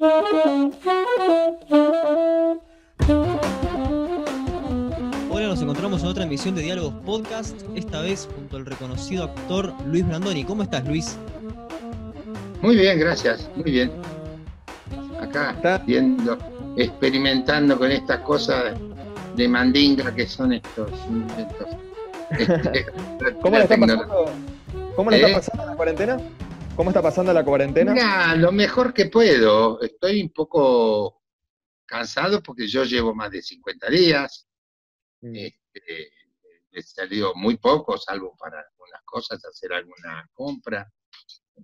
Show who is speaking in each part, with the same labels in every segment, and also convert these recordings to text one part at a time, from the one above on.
Speaker 1: Hola, nos encontramos en otra emisión de Diálogos Podcast, esta vez junto al reconocido actor Luis Brandoni. ¿Cómo estás, Luis?
Speaker 2: Muy bien, gracias, muy bien. Acá viendo, experimentando con estas cosas de mandinga que son estos inventos.
Speaker 3: Este, ¿Cómo le está pasando? ¿Cómo le está ¿Eh? pasando la cuarentena? ¿Cómo está pasando la cuarentena?
Speaker 2: Lo mejor que puedo. Estoy un poco cansado porque yo llevo más de 50 días. Mm. Este, he salido muy poco, salvo para algunas cosas, hacer alguna compra.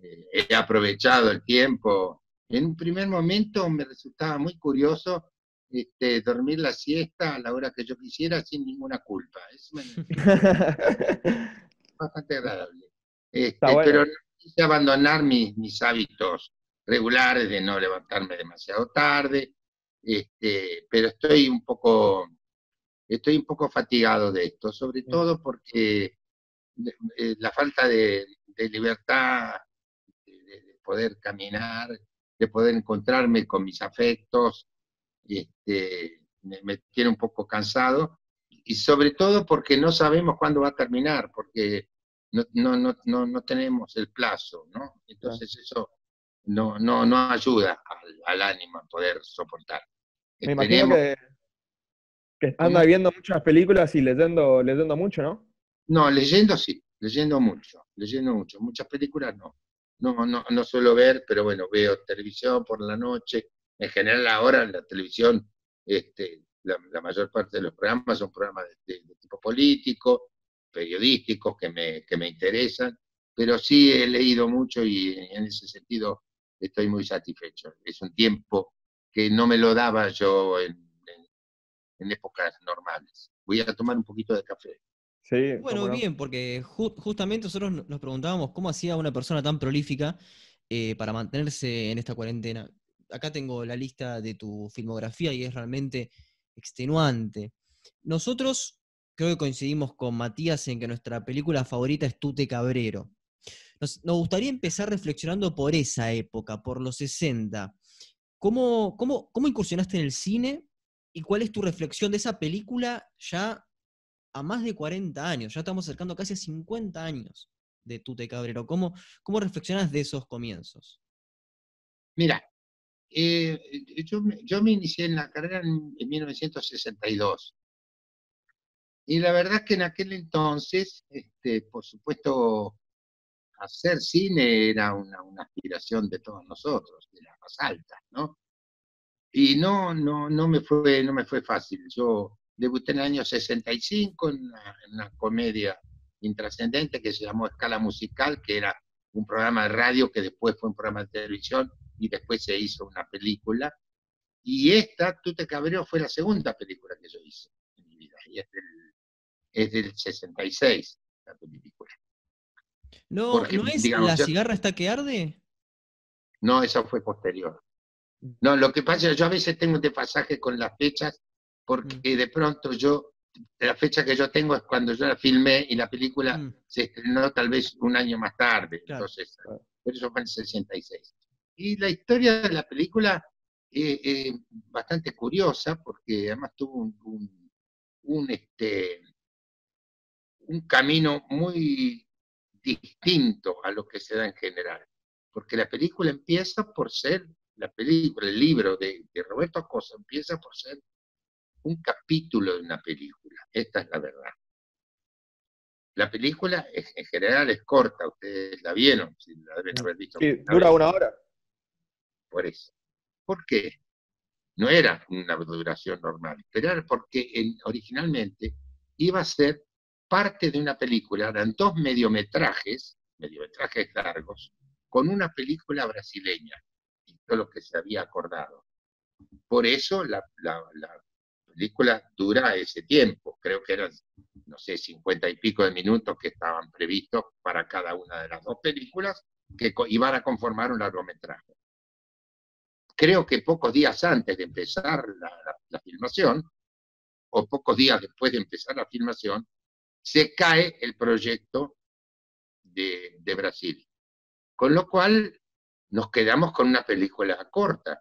Speaker 2: Eh, he aprovechado el tiempo. En un primer momento me resultaba muy curioso este, dormir la siesta a la hora que yo quisiera sin ninguna culpa. Es bastante agradable. Este, pero no quise abandonar mis, mis hábitos regulares de no levantarme demasiado tarde, este, pero estoy un poco estoy un poco fatigado de esto, sobre todo porque eh, la falta de, libertad, de, poder caminar, de poder encontrarme con mis afectos, este, me, tiene un poco cansado, y sobre todo porque no sabemos cuándo va a terminar, porque no, no, no, no, tenemos el plazo, ¿no? Entonces eso no, no, no ayuda al, ánimo a poder soportar.
Speaker 3: Me imagino que, que anda viendo muchas películas y leyendo, leyendo mucho, ¿no?
Speaker 2: No, leyendo sí, leyendo mucho, leyendo mucho. Muchas películas no. No, no, no suelo ver, pero bueno, veo televisión por la noche. En general ahora en la televisión, este, la, mayor parte de los programas son programas de, tipo político, periodísticos que me, que me interesan, pero sí he leído mucho y en ese sentido estoy muy satisfecho. Es un tiempo que no me lo daba yo en, en, épocas normales. Voy a tomar un poquito de café.
Speaker 1: Sí, bueno, bien, porque justamente nosotros nos preguntábamos cómo hacía una persona tan prolífica eh, para mantenerse en esta cuarentena. Acá tengo la lista de tu filmografía y es realmente extenuante. Nosotros creo que coincidimos con Matías en que nuestra película favorita es Tute Cabrero. Nos, gustaría empezar reflexionando por esa época, por los 60. ¿Cómo, cómo, cómo incursionaste en el cine y cuál es tu reflexión de esa película ya a más de 40 años? Ya estamos acercando casi a 50 años de Tute Cabrero. ¿Cómo, cómo reflexionas de esos comienzos?
Speaker 2: Mira, eh, yo, yo, me inicié en la carrera en, 1962. Y la verdad es que en aquel entonces, este, por supuesto, hacer cine era una, una, aspiración de todos nosotros, de las más altas, ¿no? Y no, no, no, me fue, no me fue fácil. Yo debuté en el año 65 en una, en una comedia intrascendente que se llamó Escala Musical, que era un programa de radio que después fue un programa de televisión y después se hizo una película. Y esta, Tute Cabrero, fue la segunda película que yo hice en mi vida. Y es del, es del 66, la película.
Speaker 1: No, ¿no es La cigarra está que arde?
Speaker 2: No, esa fue posterior. No, lo que pasa es que yo a veces tengo un desfasaje con las fechas porque mm. de pronto yo, la fecha que yo tengo es cuando yo la filmé y la película mm. se estrenó tal vez un año más tarde. Entonces, por eso fue en el 66. Y la historia de la película es eh, eh, bastante curiosa porque además tuvo un, un, este, un camino muy distinto a lo que se da en general. Porque la película empieza por ser, la película, el libro de, de Roberto Acosta empieza por ser un capítulo de una película. Esta es la verdad. La película en general es corta, ustedes la vieron, si la deben haber visto.
Speaker 3: Sí, dura una hora
Speaker 2: por eso. ¿Por qué? No era una duración normal, pero era porque originalmente iba a ser parte de una película, eran dos mediometrajes, mediometrajes largos, con una película brasileña, y todo lo que se había acordado. Por eso la, la película dura ese tiempo, creo que eran, no sé, cincuenta y pico de minutos que estaban previstos para cada una de las dos películas que iban a conformar un largometraje creo que pocos días antes de empezar la, filmación, o pocos días después de empezar la filmación, se cae el proyecto de, Brasil. Con lo cual nos quedamos con una película corta.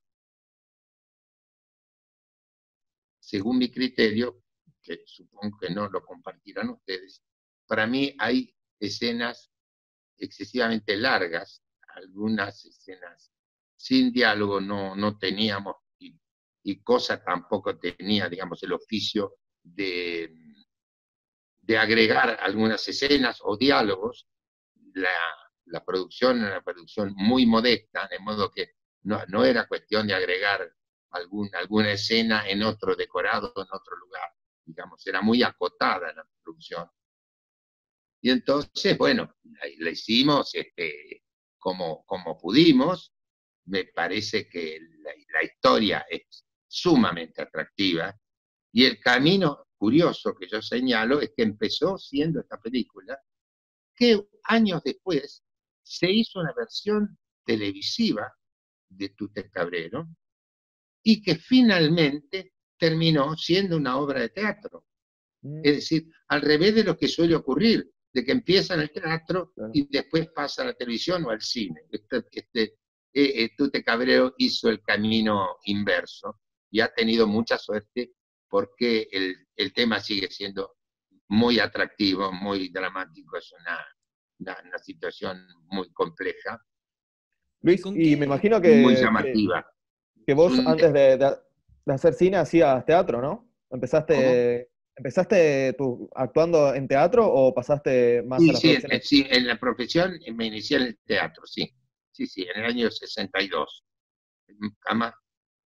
Speaker 2: Según mi criterio, que supongo que no lo compartirán ustedes, para mí hay escenas excesivamente largas, algunas escenas sin diálogo no, no teníamos y, y Cosa tampoco tenía, digamos, el oficio de, de agregar algunas escenas o diálogos. La, la producción era una producción muy modesta, de modo que no, no era cuestión de agregar algún, alguna escena en otro decorado, en otro lugar. Digamos, era muy acotada la producción. Y entonces, bueno, la, hicimos este, como, como pudimos. Me parece que la, la historia es sumamente atractiva. Y el camino curioso que yo señalo es que empezó siendo esta película, que años después se hizo una versión televisiva de Tute Cabrero y que finalmente terminó siendo una obra de teatro. Mm. Es decir, al revés de lo que suele ocurrir, de que empieza en el teatro y después pasa a la televisión o al cine. Este, este eh, eh, Tute Cabrero hizo el camino inverso y ha tenido mucha suerte porque el, el tema sigue siendo muy atractivo, muy dramático, es una, una, situación muy compleja.
Speaker 3: Luis, y me imagino que...
Speaker 2: Muy llamativa.
Speaker 3: Que, vos antes de, de, hacer cine hacías teatro, ¿no? Empezaste... ¿Empezaste tú actuando en teatro o pasaste más
Speaker 2: a la sí, en, sí, en la profesión me inicié en el teatro, sí. Sí, sí, en el año 62.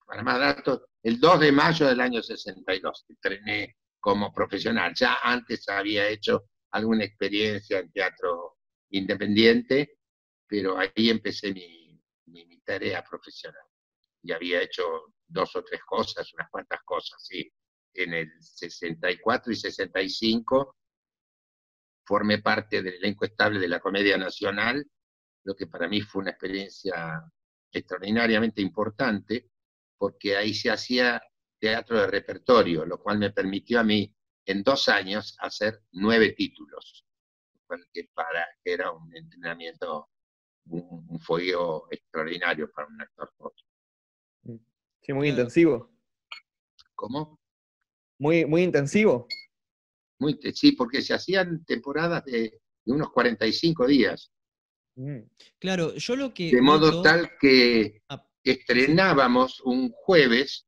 Speaker 2: para más datos, el 2 de mayo del año 62 entrené como profesional. Ya antes había hecho alguna experiencia en teatro independiente, pero ahí empecé mi, tarea profesional. Y había hecho dos o tres cosas, unas cuantas cosas, sí. En el 64 y 65 formé parte del elenco estable de la Comedia Nacional, lo que para mí fue una experiencia extraordinariamente importante, porque ahí se hacía teatro de repertorio, lo cual me permitió a mí en dos años hacer nueve títulos que para era un entrenamiento, un, fuego extraordinario para un actor
Speaker 3: joven. Sí, muy intensivo.
Speaker 2: ¿Cómo?
Speaker 3: Muy, muy intensivo.
Speaker 2: Muy, sí, porque se hacían temporadas de, unos 45 días.
Speaker 1: Mm. Claro, yo lo que...
Speaker 2: De modo tal que ah, estrenábamos un jueves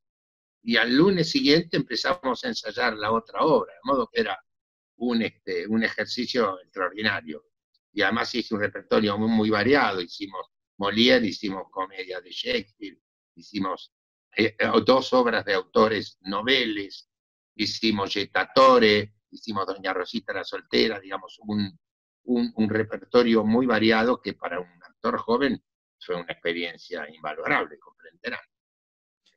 Speaker 2: y al lunes siguiente empezamos a ensayar la otra obra, de modo que era un, este, un ejercicio extraordinario. Y además hice un repertorio muy, variado. Hicimos Molière, hicimos comedia de Shakespeare, hicimos eh, eh, dos obras de autores noveles, hicimos Yetatore, hicimos Doña Rosita la Soltera, digamos, un, un, repertorio muy variado que para un actor joven fue una experiencia invalorable, comprenderán.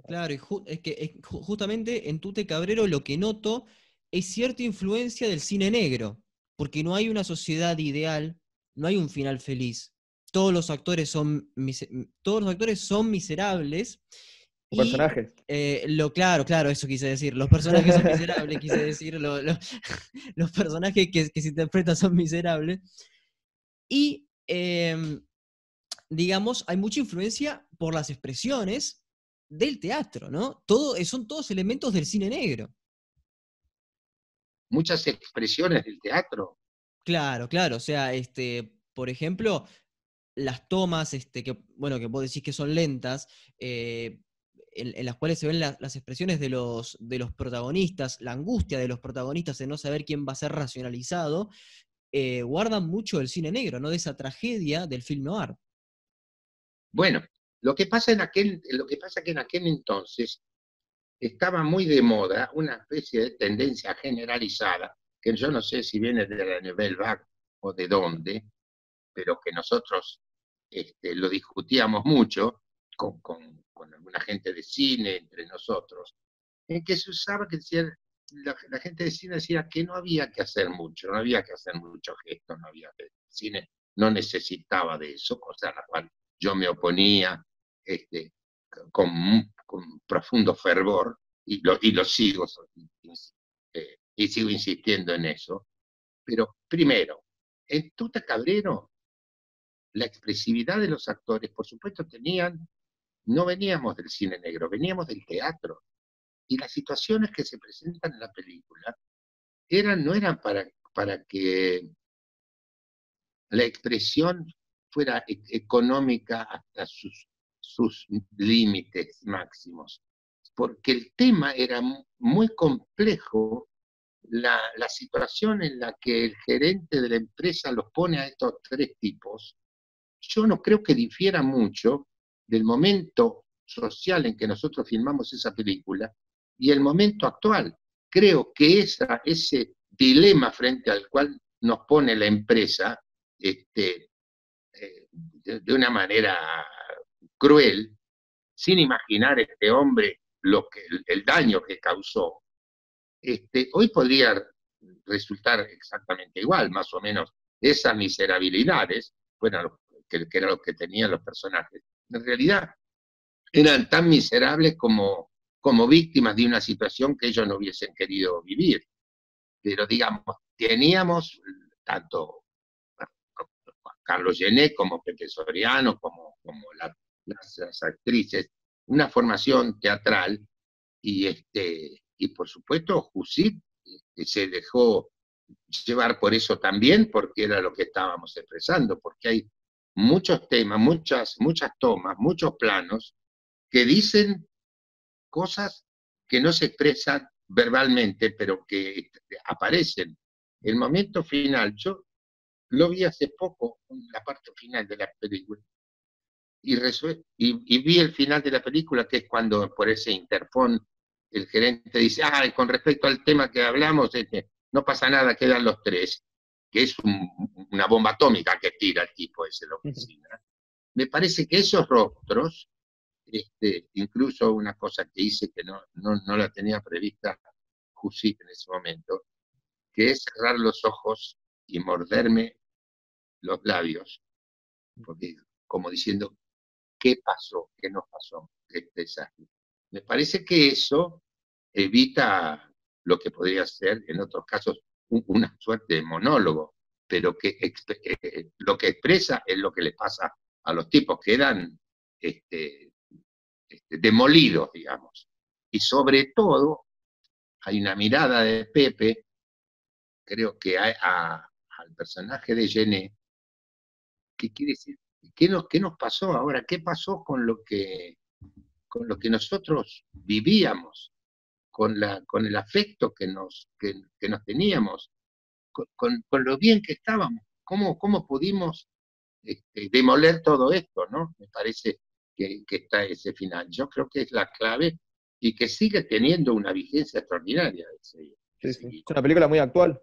Speaker 1: Claro, es que justamente en Tute Cabrero lo que noto es cierta influencia del cine negro, porque no hay una sociedad ideal, no hay un final feliz. Todos los actores son, todos los actores son miserables.
Speaker 3: Los personajes.
Speaker 1: Eh, lo, claro, claro, eso quise decir. Los personajes son miserables, quise decir. los personajes que, se interpretan son miserables. Y, em, digamos, hay mucha influencia por las expresiones del teatro, ¿no? Todo, son todos elementos del cine negro
Speaker 2: muchas expresiones del teatro.
Speaker 1: Claro, claro. O sea, este, por ejemplo, las tomas, este, que, bueno, que vos decís que son lentas, eh, en, las cuales se ven las expresiones de los, de los protagonistas, la angustia de los protagonistas de no saber quién va a ser racionalizado, eh, guardan mucho el cine negro, ¿no? De esa tragedia del film noir.
Speaker 2: Bueno, lo que pasa en aquel, lo que pasa que en aquel entonces estaba muy de moda una especie de tendencia generalizada, que yo no sé si viene de la Nouvelle Vague o de dónde, pero que nosotros este, lo discutíamos mucho con, alguna gente de cine entre nosotros, en que se usaba que la, gente de cine decía que no había que hacer mucho, no había que hacer mucho gesto, no había que, el cine no necesitaba de eso, cosa la yo me oponía este, con profundo fervor, y lo, y lo sigo, eh, y sigo insistiendo en eso. Pero primero, en Tuta Cabrero, la expresividad de los actores, por supuesto, tenían, no veníamos del cine negro, veníamos del teatro. Y las situaciones que se presentan en la película eran, no eran para, para que la expresión fuera e-, económica hasta sus, sus límites máximos, porque el tema era muy complejo, la, la, situación en la que el gerente de la empresa los pone a estos tres tipos, yo no creo que difiera mucho del momento social en que nosotros filmamos esa película y el momento actual. Creo que esa, ese dilema frente al cual nos pone la empresa este, de, una manera cruel, sin imaginar este hombre lo que, el, daño que causó, este, hoy podría resultar exactamente igual, más o menos esas miserabilidades, fueran que, que era lo que tenían los personajes. En realidad, eran tan miserables como, como víctimas de una situación que ellos no hubiesen querido vivir. Pero digamos, teníamos tanto Carlos Gené como Pepe Soriano, como, las, actrices, una formación teatral y, este, y por supuesto Jusit este, se dejó llevar por eso también, porque era lo que estábamos expresando, porque hay muchos temas, muchas, muchas tomas, muchos planos que dicen cosas que no se expresan verbalmente, pero que aparecen. El momento final, yo lo vi hace poco, la parte final de la película, y, y, vi el final de la película, que es cuando por ese interfón el gerente dice, ah, con respecto al tema que hablamos, este, no pasa nada, quedan los tres, que es una bomba atómica que tira el tipo ese en la oficina. Me parece que esos rostros este, incluso una cosa que hice que no, no, la tenía prevista Jusit en ese momento, que es cerrar los ojos y morderme los labios, porque como diciendo, ¿qué pasó? ¿Qué nos pasó? ¿Qué desastre? Me parece que eso evita lo que podría ser en otros casos una suerte de monólogo, pero que eh, lo que expresa es lo que le pasa a los tipos que este, este, demolidos, digamos. Y sobre todo, hay una mirada de Pepe, creo que al personaje de Gené, que quiere decir, ¿qué nos, ¿qué nos pasó ahora? ¿Qué pasó con lo que, con lo que nosotros vivíamos? Con, la, con el afecto que nos, que, nos teníamos, con, lo bien que estábamos, cómo, cómo pudimos este, demoler todo esto, ¿no? Me parece que, está ese final. Yo creo que es la clave y que sigue teniendo una vigencia extraordinaria.
Speaker 3: Es una película muy actual.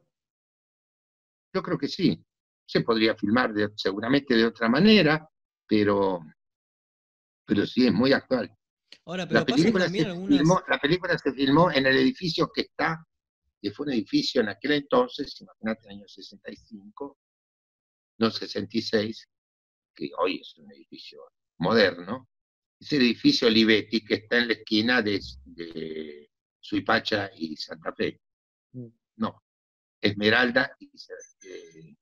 Speaker 2: Yo creo que sí. Se podría filmar seguramente de otra manera, pero, pero sí es muy actual.
Speaker 1: Ahora, pero
Speaker 2: la, película se filmó, la película se filmó en el edificio que está, que fue un edificio en aquel entonces, imagínate, en el año 65, no 66, que hoy es un edificio moderno, es el edificio Olivetti que está en la esquina de, Suipacha y Santa Fe. Mm. No, Esmeralda y eh,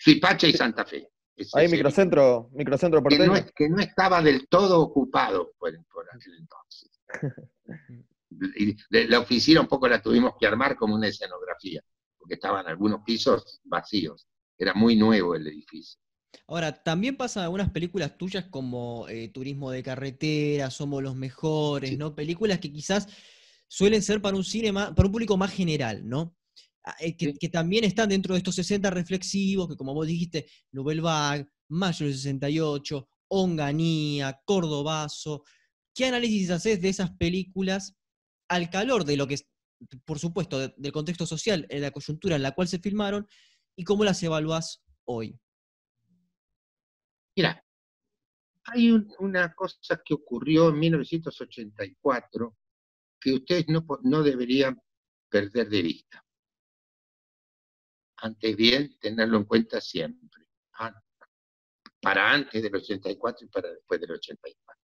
Speaker 2: Suipacha y Santa Fe.
Speaker 3: Hay microcentro, microcentro
Speaker 2: que no, que no, estaba del todo ocupado por, aquel entonces. y la oficina un poco la tuvimos que armar como una escenografía, porque estaban algunos pisos vacíos. Era muy nuevo el edificio.
Speaker 1: Ahora, también pasa algunas películas tuyas como eh, Turismo de Carretera, Somos los Mejores, ¿no? Películas que quizás suelen ser para un cine para un público más general, ¿no? Ah, eh, que, también están dentro de estos 60 reflexivos, que como vos dijiste, Nouvelle Vague, Mayo del 68, Onganía, Cordobazo. ¿Qué análisis haces de esas películas al calor de lo que, por supuesto, del contexto social, en la coyuntura en la cual se filmaron, y cómo las evaluás hoy?
Speaker 2: Mira, hay una cosa que ocurrió en 1984 que ustedes no, no deberían perder de vista. Antes bien, tenerlo en cuenta siempre. Para antes del 84 y para después del 84.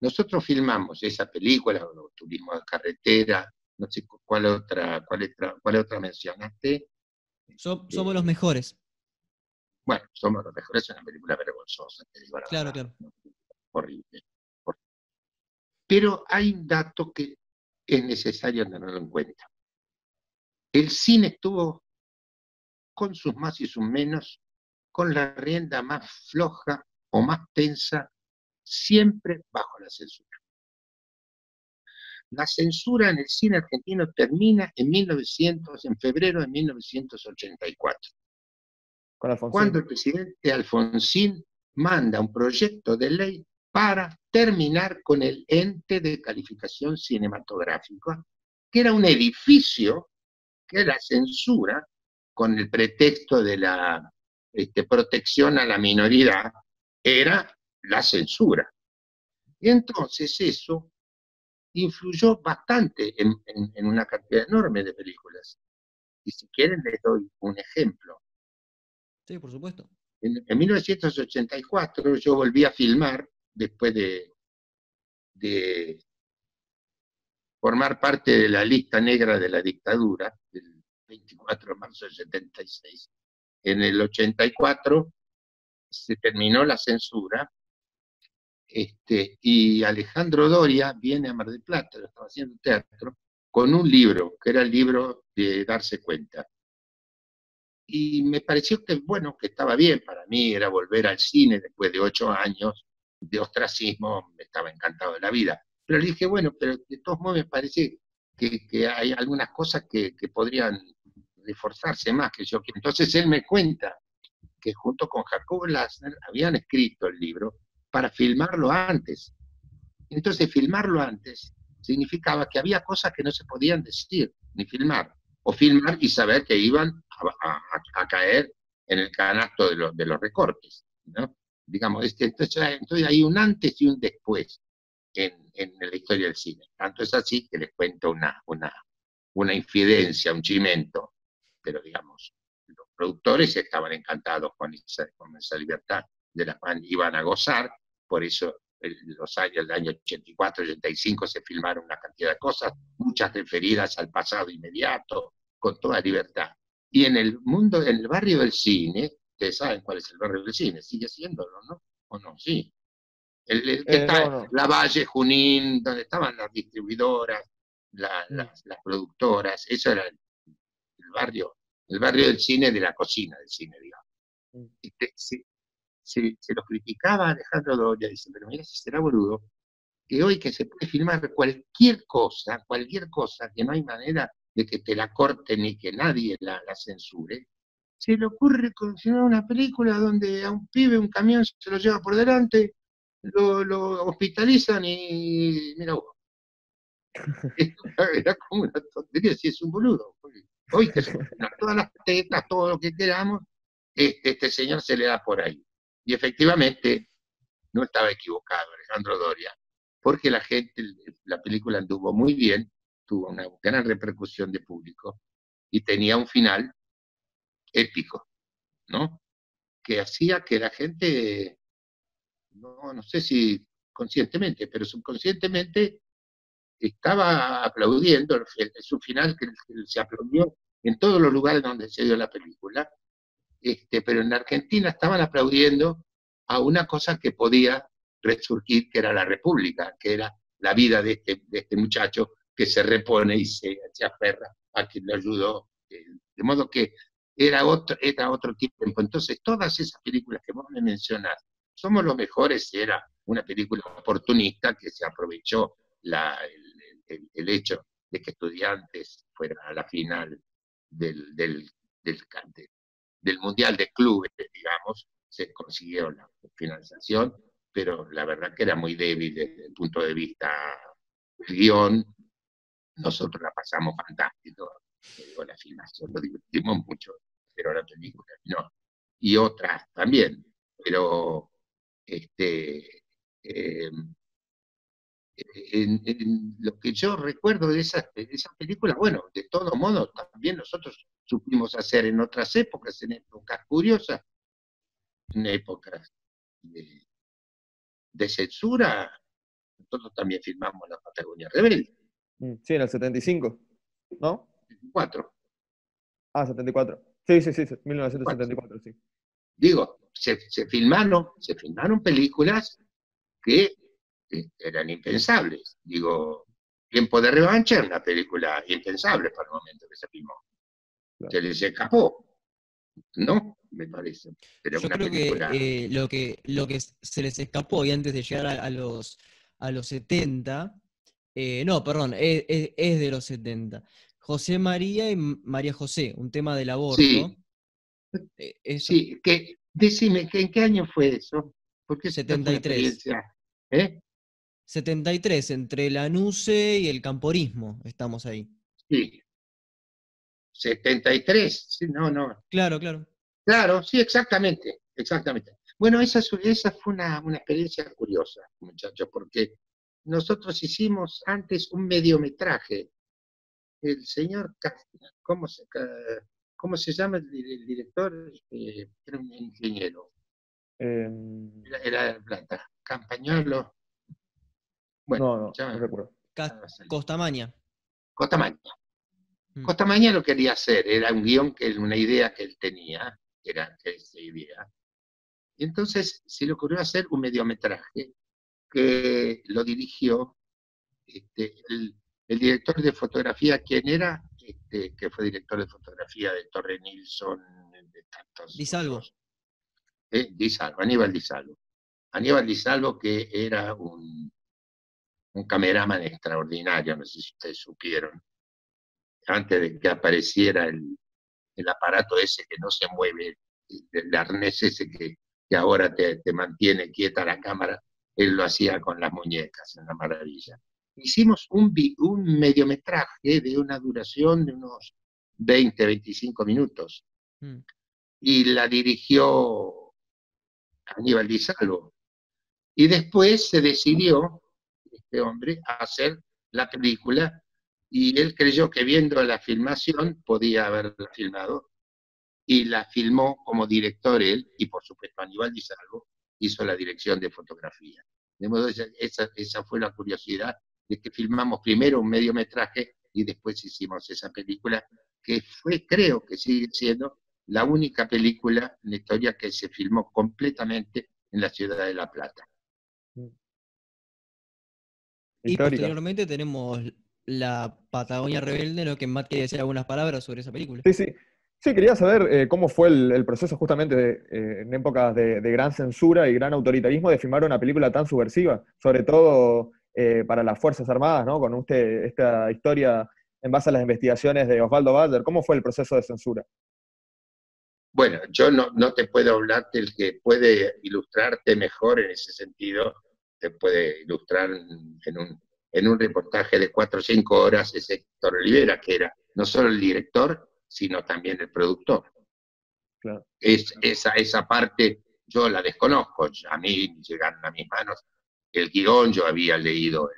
Speaker 2: Nosotros filmamos esa película, Turismo de Carretera, no sé cuál otra, cuál otra, cuál otra mencionaste.
Speaker 1: somos los mejores.
Speaker 2: Bueno, Somos los mejores, es una película vergonzosa, te digo
Speaker 1: Claro, claro.
Speaker 2: Horrible. Pero hay un dato que es necesario tenerlo en cuenta. El cine estuvo con sus más y sus menos, con la rienda más floja o más tensa, siempre bajo la censura. La censura en el cine argentino termina en 1900, en febrero de 1984. Cuando el presidente Alfonsín manda un proyecto de ley para terminar con el ente de calificación cinematográfica, que era un edificio que la censura, con el pretexto de la este, protección a la minoría, era la censura. Y entonces eso influyó bastante en, una cantidad enorme de películas. Y si quieren les doy un ejemplo.
Speaker 1: Sí, por supuesto.
Speaker 2: En, 1984 yo volví a filmar después de, de formar parte de la lista negra de la dictadura, del 24 de marzo del 76. En el 84 se terminó la censura este, y Alejandro Doria viene a Mar del Plata, lo estaba haciendo teatro, con un libro, que era el libro de Darse Cuenta. Y me pareció que, bueno, que estaba bien para mí, era volver al cine después de ocho años de ostracismo, me estaba encantado de la vida. Pero le dije, bueno, pero de todos modos me parece que, hay algunas cosas que, podrían reforzarse más que yo. Entonces él me cuenta que junto con Jacob Lassner habían escrito el libro para filmarlo antes. Entonces, filmarlo antes significaba que había cosas que no se podían decir ni filmar, o filmar y saber que iban a, caer en el canasto de, de los recortes. ¿no? Digamos, este, entonces, entonces, hay un antes y un después en, en, la historia del cine. Tanto es así que les cuento una, una, una infidencia, un chimento, pero digamos, los productores estaban encantados con esa, con esa libertad de la cual iban a gozar, por eso en los años del año 84, 85 se filmaron una cantidad de cosas, muchas referidas al pasado inmediato, con toda libertad. Y en el mundo, en el barrio del cine, ustedes saben cuál es el barrio del cine, sigue siéndolo, ¿no? ¿O no? Sí. El, que eh, está La Valle, Junín, donde estaban las distribuidoras, mm. las, productoras, eso era el, barrio, el barrio del cine, de la cocina del cine, digamos. Mm. Y se, lo criticaba Alejandro Doria, dice, pero mira si será boludo, que hoy que se puede filmar cualquier cosa, cualquier cosa, que no hay manera de que te la corten ni que nadie la, censure, se le ocurre filmar una película donde a un pibe un camión se lo lleva por delante, lo, hospitalizan y mira vos. Era como una tontería, si es un boludo. Hoy que se todas las tetas, todo lo que queramos, este, este señor se le da por ahí. Y efectivamente, no estaba equivocado Alejandro Doria, porque la gente, la película anduvo muy bien, tuvo una gran repercusión de público y tenía un final épico, ¿no? Que hacía que la gente, no, no sé si conscientemente, pero subconscientemente estaba aplaudiendo, es un final que se aplaudió en todos los lugares donde se dio la película, este, pero en Argentina estaban aplaudiendo a una cosa que podía resurgir, que era la República, que era la vida de este, este muchacho que se repone y se, aferra a quien le ayudó. Eh, de modo que era otro, era otro tiempo. Entonces, todas esas películas que vos me mencionás, Somos los Mejores era una película oportunista que se aprovechó la, el, hecho de que estudiantes fueran a la final del, del, del, del Mundial de Clubes, digamos, se consiguió la financiación, pero la verdad que era muy débil desde el punto de vista del guion. Nosotros la pasamos fantástico, digo, la filmación, lo divertimos mucho, pero la película no. Y otras también, pero este, eh, en, lo que yo recuerdo de esas, de esas películas, bueno, de todo modo, también nosotros supimos hacer en otras épocas, en épocas curiosas, en épocas de, censura, nosotros también filmamos la Patagonia Rebelde.
Speaker 3: Mm, sí, en el 75, ¿no?
Speaker 2: 74.
Speaker 3: Ah, 74. Sí, sí, sí, 1974, sí.
Speaker 2: Digo, se, se, filmaron, se filmaron películas que eh, eran impensables. Digo, Tiempo de Revancha era una película impensable para el momento que se filmó. Se les escapó. ¿No? Me parece.
Speaker 1: Yo creo que, eh, lo que lo que se les escapó y antes de llegar a, los, a los 70, eh, no, perdón, es, de los 70. José María y María José, un tema del aborto.
Speaker 2: Sí, sí que, decime, ¿en qué año fue eso?
Speaker 1: Porque 73. ¿Eh? 73, entre la NUCE y el camporismo, estamos ahí.
Speaker 2: Sí. 73, sí, no, no.
Speaker 1: Claro, claro.
Speaker 2: Claro, sí, exactamente, exactamente. Bueno, esa, esa fue una, experiencia curiosa, muchachos, porque nosotros hicimos antes un mediometraje. El señor, ¿cómo se, cómo se llama el, director? Eh, era un ingeniero. Em, era, de Plata. Campañolo.
Speaker 3: Bueno, no, no, recuerdo.
Speaker 1: Costamaña.
Speaker 2: Costamaña. Mm. Costamaña lo quería hacer, era un guion, que una idea que él tenía, era esa idea. Y entonces se le ocurrió hacer un mediometraje que lo dirigió este, el, director de fotografía, ¿quién era? Este, que fue director de fotografía de Torre Nilsson, de tantos.
Speaker 1: Disalvo.
Speaker 2: Eh, Disalvo, Aníbal Disalvo. Aníbal Disalvo, que era un un cameraman extraordinario, no sé si ustedes supieron, antes de que apareciera el, aparato ese que no se mueve, el, arnés ese que, ahora te, mantiene quieta la cámara, él lo hacía con las muñecas, en la maravilla. Hicimos un, un mediometraje de una duración de unos 20, 25 minutos. Mm. Y la dirigió Aníbal Di Salvo. Y después se decidió este hombre a hacer la película y él creyó que viendo la filmación podía haberla filmado y la filmó como director él y por supuesto Aníbal Di Salvo hizo la dirección de fotografía. De modo esa, esa fue la curiosidad de que filmamos primero un mediometraje y después hicimos esa película que fue, creo que sigue siendo la única película en la historia que se filmó completamente en la ciudad de La Plata.
Speaker 1: Y posteriormente tenemos la Patagonia Rebelde, ¿no? que Matt quiere decir algunas palabras sobre esa película.
Speaker 3: Sí, sí. Sí, quería saber eh, cómo fue el, proceso justamente eh, en épocas de, gran censura y gran autoritarismo de filmar una película tan subversiva, sobre todo eh, para las Fuerzas Armadas, ¿no? Con usted esta historia en base a las investigaciones de Osvaldo Bader. ¿Cómo fue el proceso de censura?
Speaker 2: Bueno, yo no, no te puedo hablar del que puede ilustrarte mejor en ese sentido, te puede ilustrar en un, en un reportaje de cuatro o cinco horas ese Héctor Olivera, que era no solo el director, sino también el productor. Es, esa, esa parte yo la desconozco, a mí llegaron a mis manos el guion, yo había leído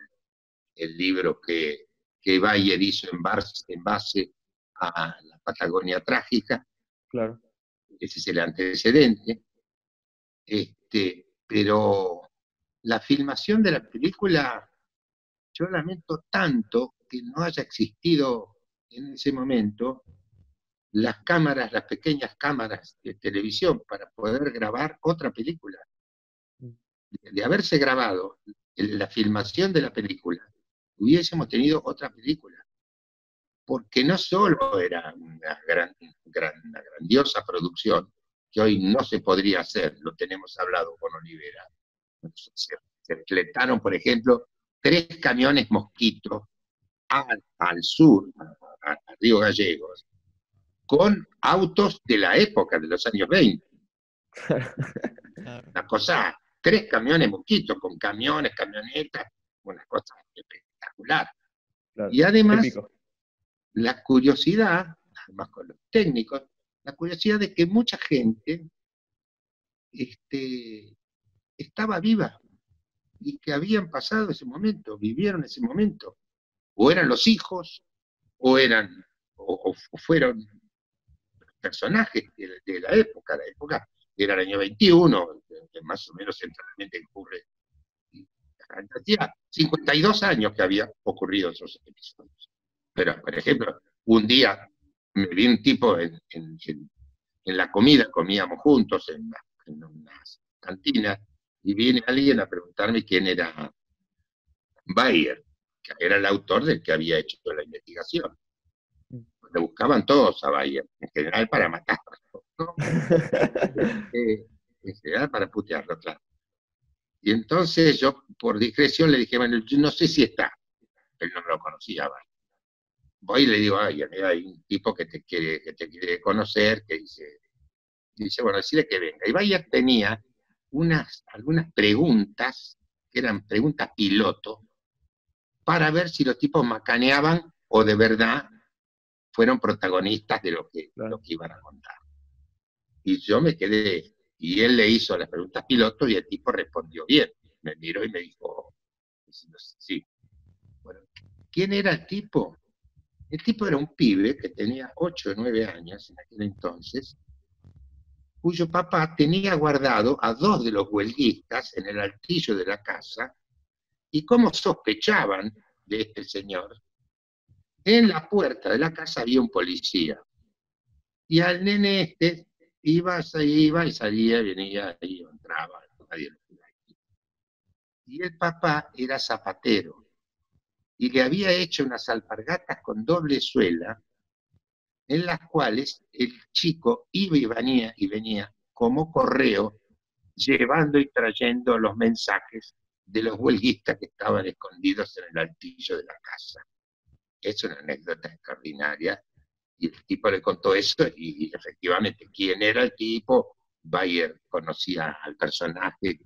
Speaker 2: el, libro que, que Bayer hizo en, en base a la Patagonia Trágica.
Speaker 3: Claro.
Speaker 2: Ese es el antecedente. Este, pero la filmación de la película, yo lamento tanto que no haya existido en ese momento las cámaras, las pequeñas cámaras de televisión para poder grabar otra película. De, haberse grabado la filmación de la película, hubiésemos tenido otra película. Porque no solo era una, gran, una grandiosa producción, que hoy no se podría hacer, lo tenemos hablado con Olivera, se, fletaron, por ejemplo, tres camiones mosquitos al, sur, a, Río Gallegos, con autos de la época, de los años 20. Una cosa, tres camiones mosquitos, con camiones, camionetas, una cosa espectacular. y además, la curiosidad, además con los técnicos, la curiosidad de que mucha gente este, estaba viva y que habían pasado ese momento, vivieron ese momento. O eran los hijos, o eran, o, fueron personajes de, la época, la época era el año 21, que más o menos centralmente ocurre. 52 años que había ocurrido esos episodios. Pero, por ejemplo, un día me vi un tipo en, la comida, comíamos juntos en, en unas y viene alguien a preguntarme quién era Bayer, que era el autor del que había hecho la investigación. Le buscaban todos a Bayer, en general para matarlo, ¿no? Eh, en general para putearlo, claro. Y entonces yo, por discreción, le dije, bueno, yo no sé si está. Él no me lo conocía, Bayer. Voy y le digo, ay, hay un tipo que te quiere, que te quiere conocer, que dice, dice, bueno, decirle que venga. Y Bayer tenía unas, algunas preguntas, que eran preguntas piloto, para ver si los tipos macaneaban o de verdad fueron protagonistas de lo que, lo que iban a contar. Y yo me quedé, y él le hizo las preguntas piloto y el tipo respondió bien. Me miró y me dijo, sí. Bueno, ¿quién era el tipo? El tipo era un pibe que tenía 8 o 9 años en aquel entonces, cuyo papá tenía guardado a dos de los huelguistas en el altillo de la casa, y como sospechaban de este señor, en la puerta de la casa había un policía. Y al nene este iba, iba y salía, venía y entraba, Y el papá era zapatero y le había hecho unas alpargatas con doble suela en las cuales el chico iba y venía y venía como correo, llevando y trayendo los mensajes de los huelguistas que estaban escondidos en el altillo de la casa. Es una anécdota extraordinaria. Y el tipo le contó eso y, efectivamente, ¿quién era el tipo? Bayer conocía al personaje.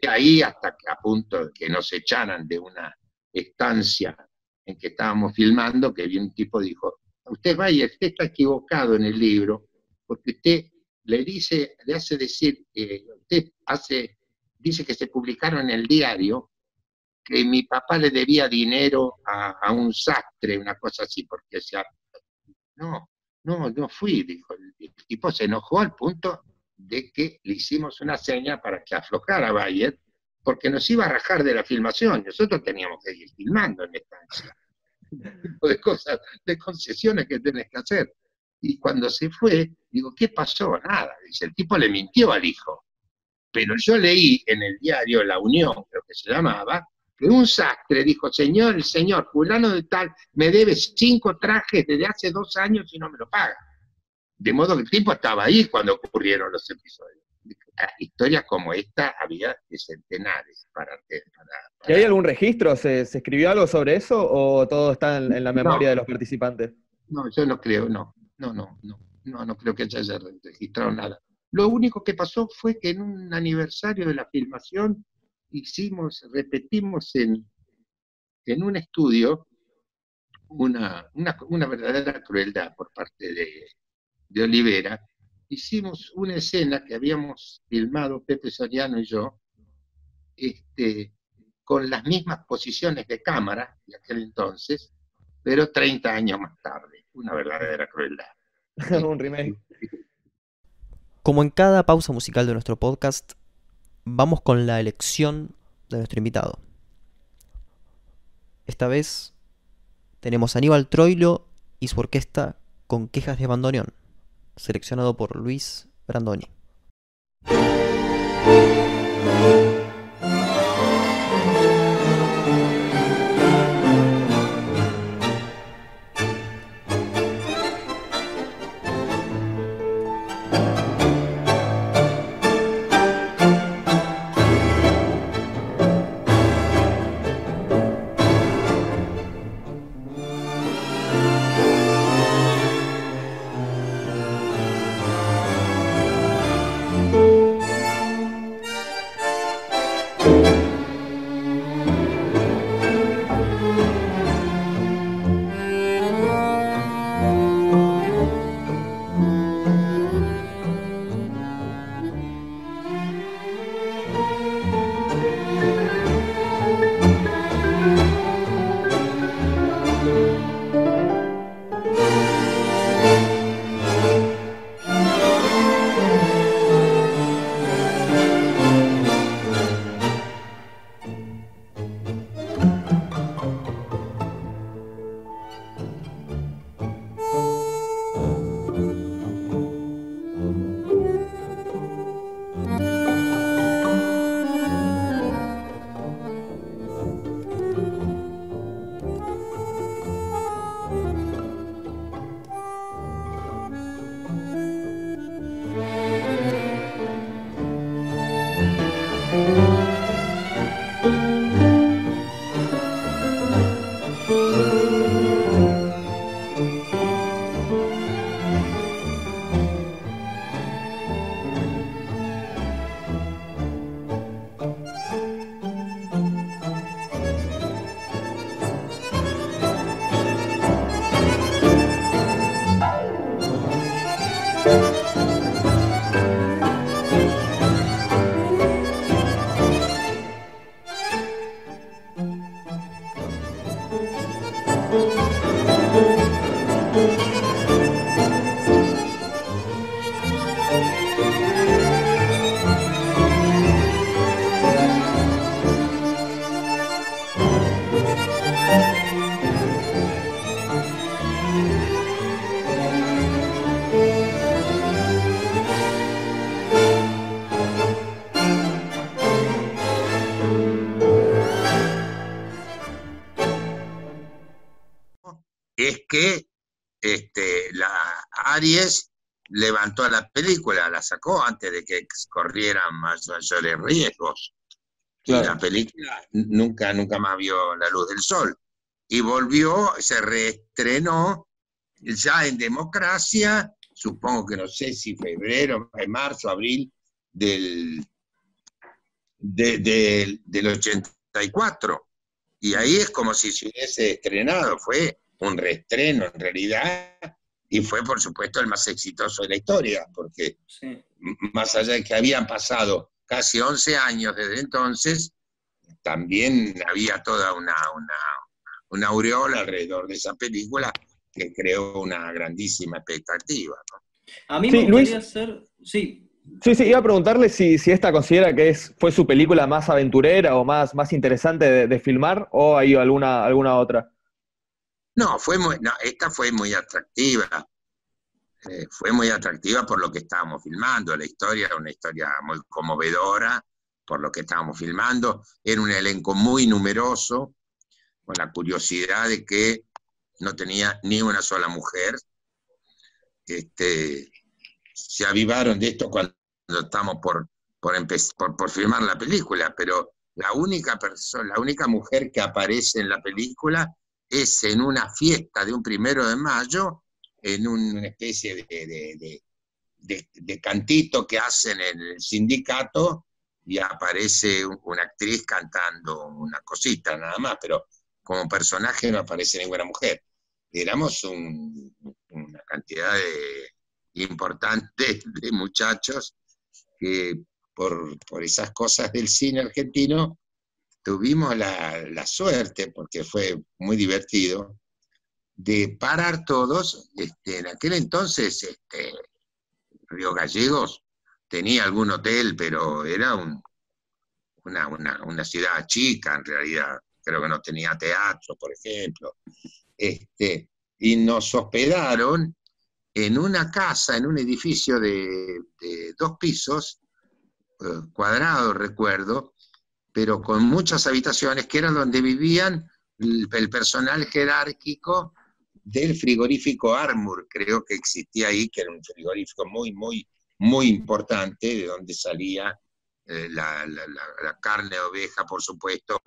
Speaker 2: Y ahí hasta que a punto de que nos echaran de una estancia en que estábamos filmando, que un tipo dijo, usted vaya, usted está equivocado en el libro, porque usted le dice, le hace decir, que usted hace, dice que se publicaron en el diario que mi papá le debía dinero a, un sastre, una cosa así, porque se no, no, no fui, dijo. El, tipo se enojó al punto de que le hicimos una seña para que aflojara Bayer, porque nos iba a rajar de la filmación. Nosotros teníamos que ir filmando en estancia tipo de cosas, de concesiones que tenés que hacer. Y cuando se fue, digo, ¿qué pasó? Nada. Dice, el tipo le mintió al hijo. Pero yo leí en el diario La Unión, creo que se llamaba, que un sastre dijo, señor, el señor fulano de tal me debe cinco trajes desde hace dos años y no me lo paga. De modo que el tipo estaba ahí cuando ocurrieron los episodios historias como esta había de centenares. Para,
Speaker 3: ¿Y hay algún registro? ¿Se, escribió algo sobre eso o todo está en, la memoria de los participantes?
Speaker 2: No, yo no creo, no, no, no, no, no, no creo que se haya registrado nada. Lo único que pasó fue que en un aniversario de la filmación hicimos, repetimos en, en un estudio una, una, verdadera crueldad por parte de, de Olivera, hicimos una escena que habíamos filmado Pepe Soriano y yo, este, con las mismas posiciones de cámara de aquel entonces, pero 30 años más tarde. Una verdadera crueldad.
Speaker 3: Un remake.
Speaker 1: Como en cada pausa musical de nuestro podcast, vamos con la elección de nuestro invitado. Esta vez tenemos a Aníbal Troilo y su orquesta con quejas de bandoneón seleccionado por Luis Brandoni.
Speaker 2: Que este, la Aries levantó la película, la sacó antes de que corrieran mayores riesgos. Y la película nunca, nunca más vio la luz del sol. Y volvió, se reestrenó ya en democracia, supongo que no sé si febrero, marzo, abril del, del 84. Y ahí es como si se hubiese estrenado, fue un reestreno en realidad, y fue por supuesto el más exitoso de la historia, porque más allá de que habían pasado casi 11 años desde entonces, también había toda una, una, una aureola alrededor de esa película que creó una grandísima expectativa.
Speaker 1: A mí me gustaría hacer, sí,
Speaker 3: Sí, sí, iba a preguntarle si, si esta considera que es, fue su película más aventurera o más, más interesante de, filmar o hay alguna, alguna otra.
Speaker 2: No, fue muy, no, esta fue muy atractiva. Eh, fue muy atractiva por lo que estábamos filmando. La historia era una historia muy conmovedora por lo que estábamos filmando. Era un elenco muy numeroso, con la curiosidad de que no tenía ni una sola mujer. Este, se avivaron de esto cuando estamos por, por, por, por filmar la película, pero la única persona, la única mujer que aparece en la película es en una fiesta de un primero de mayo, en una especie de, de, cantito que hacen en el sindicato, y aparece una actriz cantando una cosita nada más, pero como personaje no aparece ninguna mujer. Éramos una cantidad importante de muchachos que por, esas cosas del cine argentino tuvimos la, suerte, porque fue muy divertido, de parar todos. Este, en aquel entonces, este, Río Gallegos tenía algún hotel, pero era un, una, una, ciudad chica en realidad. Creo que no tenía teatro, por ejemplo. Este, y nos hospedaron en una casa, en un edificio de, dos pisos, eh, cuadrado recuerdo, pero con muchas habitaciones que eran donde vivían el, personal jerárquico del frigorífico Armour, creo que existía ahí, que era un frigorífico muy, muy, muy importante, de donde salía eh, la, carne de oveja, por supuesto,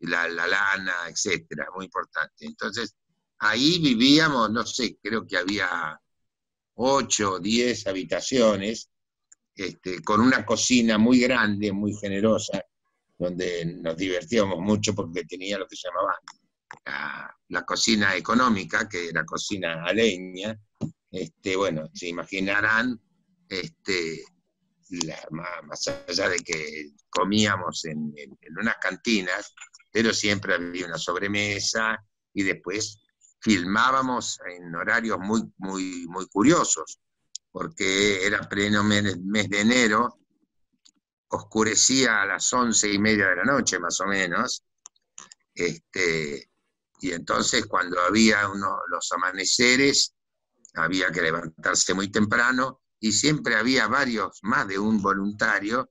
Speaker 2: la, la lana, etcétera, muy importante. Entonces, ahí vivíamos, no sé, creo que había ocho o diez habitaciones, este, con una cocina muy grande, muy generosa, donde nos divertíamos mucho porque tenía lo que se llamaba la, cocina económica, que era cocina a leña. Este, bueno, se imaginarán, este, más, allá de que comíamos en, en unas cantinas, pero siempre había una sobremesa y después filmábamos en horarios muy, muy, muy curiosos, porque era pleno mes, de enero, oscurecía a las once y media de la noche más o menos, este, y entonces cuando había uno, los amaneceres, había que levantarse muy temprano, y siempre había varios, más de un voluntario,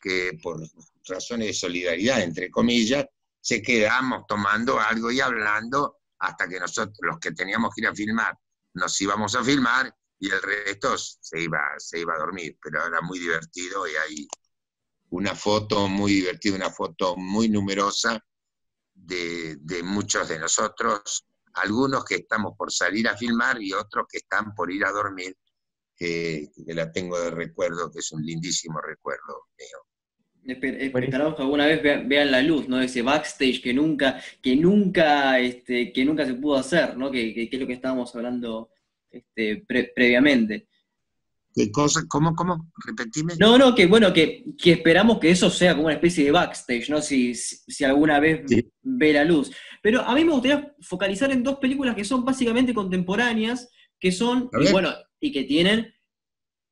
Speaker 2: que por razones de solidaridad, entre comillas, se quedamos tomando algo y hablando hasta que nosotros, los que teníamos que ir a filmar, nos íbamos a filmar y el resto se iba, se iba a dormir, pero era muy divertido y hay una foto muy divertida, una foto muy numerosa de, muchos de nosotros, algunos que estamos por salir a filmar y otros que están por ir a dormir, que la tengo de recuerdo, que es un lindísimo recuerdo mío.
Speaker 1: Esperamos que alguna vez vean, la luz, ¿no? Ese backstage que nunca, que nunca, este, que nunca se pudo hacer, ¿no? Que, es lo que estábamos hablando este, previamente.
Speaker 2: ¿Cómo, cómo? Repetime.
Speaker 1: No, no, que bueno, que, esperamos que eso sea como una especie de backstage, ¿no? Si, si, alguna vez ve la luz. Pero a mí me gustaría focalizar en dos películas que son básicamente contemporáneas, que son, y bueno, y que tienen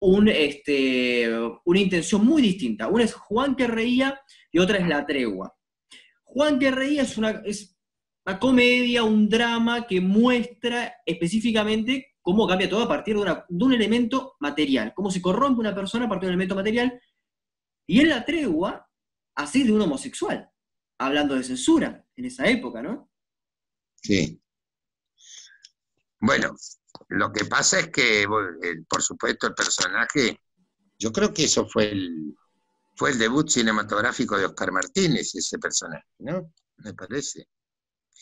Speaker 1: un, este, una intención muy distinta. Una es Juan que reía y otra es La Tregua. Juan que reía es una, es una comedia, un drama que muestra específicamente cómo cambia todo a partir de, de un elemento material, cómo se corrompe una persona a partir de un elemento material. Y en La Tregua, así de un homosexual, hablando de censura en esa época, ¿no?
Speaker 2: Sí. Bueno, lo que pasa es que, por supuesto, el personaje, yo creo que eso fue el, fue el debut cinematográfico de Oscar Martínez, ese personaje, ¿no? Me parece.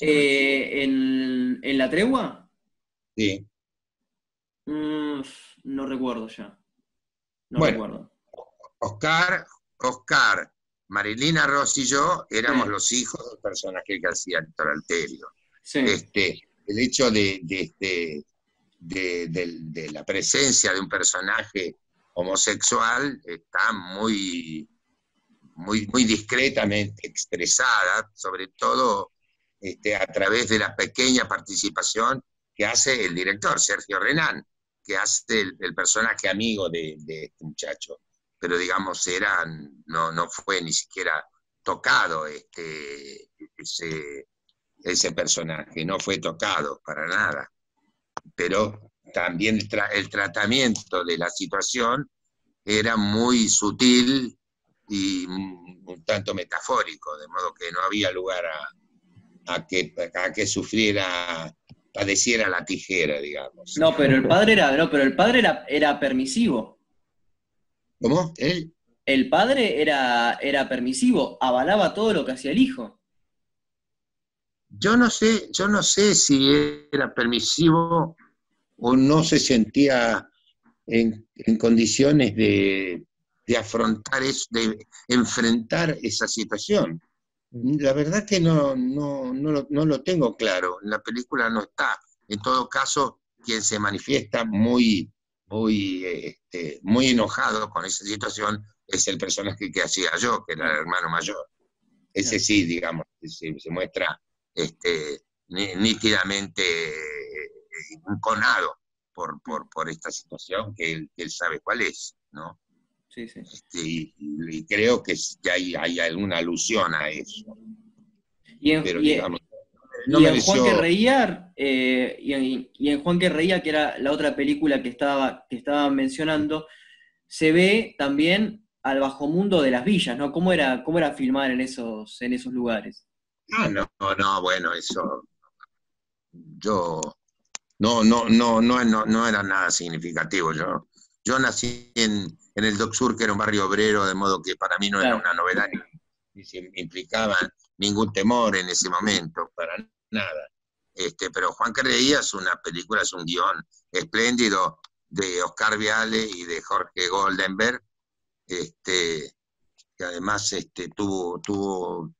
Speaker 1: Eh, ¿en, la tregua?
Speaker 2: Sí.
Speaker 1: Mm, no recuerdo ya. No recuerdo.
Speaker 2: Oscar, Oscar, Marilina Ross y yo éramos los hijos del personaje que hacía Héctor Alterio. Sí. Este, el hecho de, de, de, la presencia de un personaje homosexual está muy, muy, muy discretamente expresada, sobre todo este, a través de la pequeña participación que hace el director, Sergio Renán, que hace el, personaje amigo de, este muchacho. Pero digamos, era, no, no fue ni siquiera tocado este, ese, ese personaje, no fue tocado para nada. Pero también el, tratamiento de la situación era muy sutil y un tanto metafórico, de modo que no había lugar a, que, a que sufriera, padeciera la tijera, digamos.
Speaker 1: No, pero el padre era, no, pero el padre era, era permisivo.
Speaker 2: ¿Cómo? ¿Él?
Speaker 1: El padre era, era permisivo, avalaba todo lo que hacía el hijo.
Speaker 2: Yo no sé, yo no sé si era permisivo o no se sentía en, condiciones de, afrontar, eso, de enfrentar esa situación. La verdad que no, no, lo, tengo claro, en la película no está. En todo caso, quien se manifiesta muy, muy, este, muy enojado con esa situación es el personaje que hacía yo, que era el hermano mayor. Ese sí, digamos, se muestra este, nítidamente enconado por, por, esta situación que él, sabe cuál es, ¿no?
Speaker 1: Sí, sí.
Speaker 2: Este, y, creo que, hay, hay, alguna alusión a eso.
Speaker 1: Y en, Juan que reía, eh, y, en, Juan que reía, que era la otra película que estaba, que estaba mencionando, se ve también al bajo mundo de las villas, ¿no? ¿Cómo era, cómo era filmar en esos, en esos lugares?
Speaker 2: Ah, no, no, bueno, eso. Yo. No, no, no, no, no, era nada significativo. Yo, yo nací en, el Doc Sur, que era un barrio obrero, de modo que para mí no era una novedad ni, implicaba ningún temor en ese momento, para nada. Este, pero Juan Creía es una película, es un guion espléndido de Oscar Viale y de Jorge Goldenberg, este, que además este, tuvo, tuvo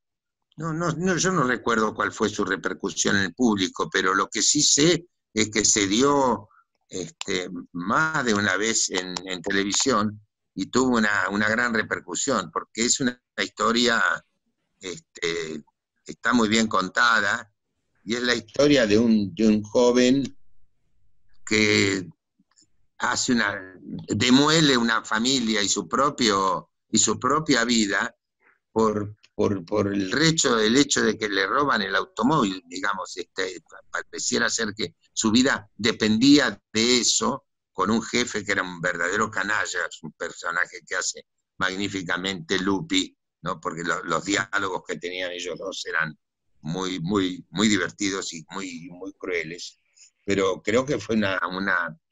Speaker 2: no, no, yo no recuerdo cuál fue su repercusión en el público, pero lo que sí sé es que se dio este, más de una vez en, televisión y tuvo una, gran repercusión, porque es una, historia, este, está muy bien contada, y es la historia de un, de un joven que hace una, demuele una familia y su propio y su propia vida por, por, el, hecho, el hecho de que le roban el automóvil, digamos, este, pareciera ser que su vida dependía de eso, con un jefe que era un verdadero canalla, un personaje que hace magníficamente Lupi, ¿no? porque los diálogos que tenían ellos dos eran muy, muy, muy divertidos y muy, muy crueles, pero creo que fue una,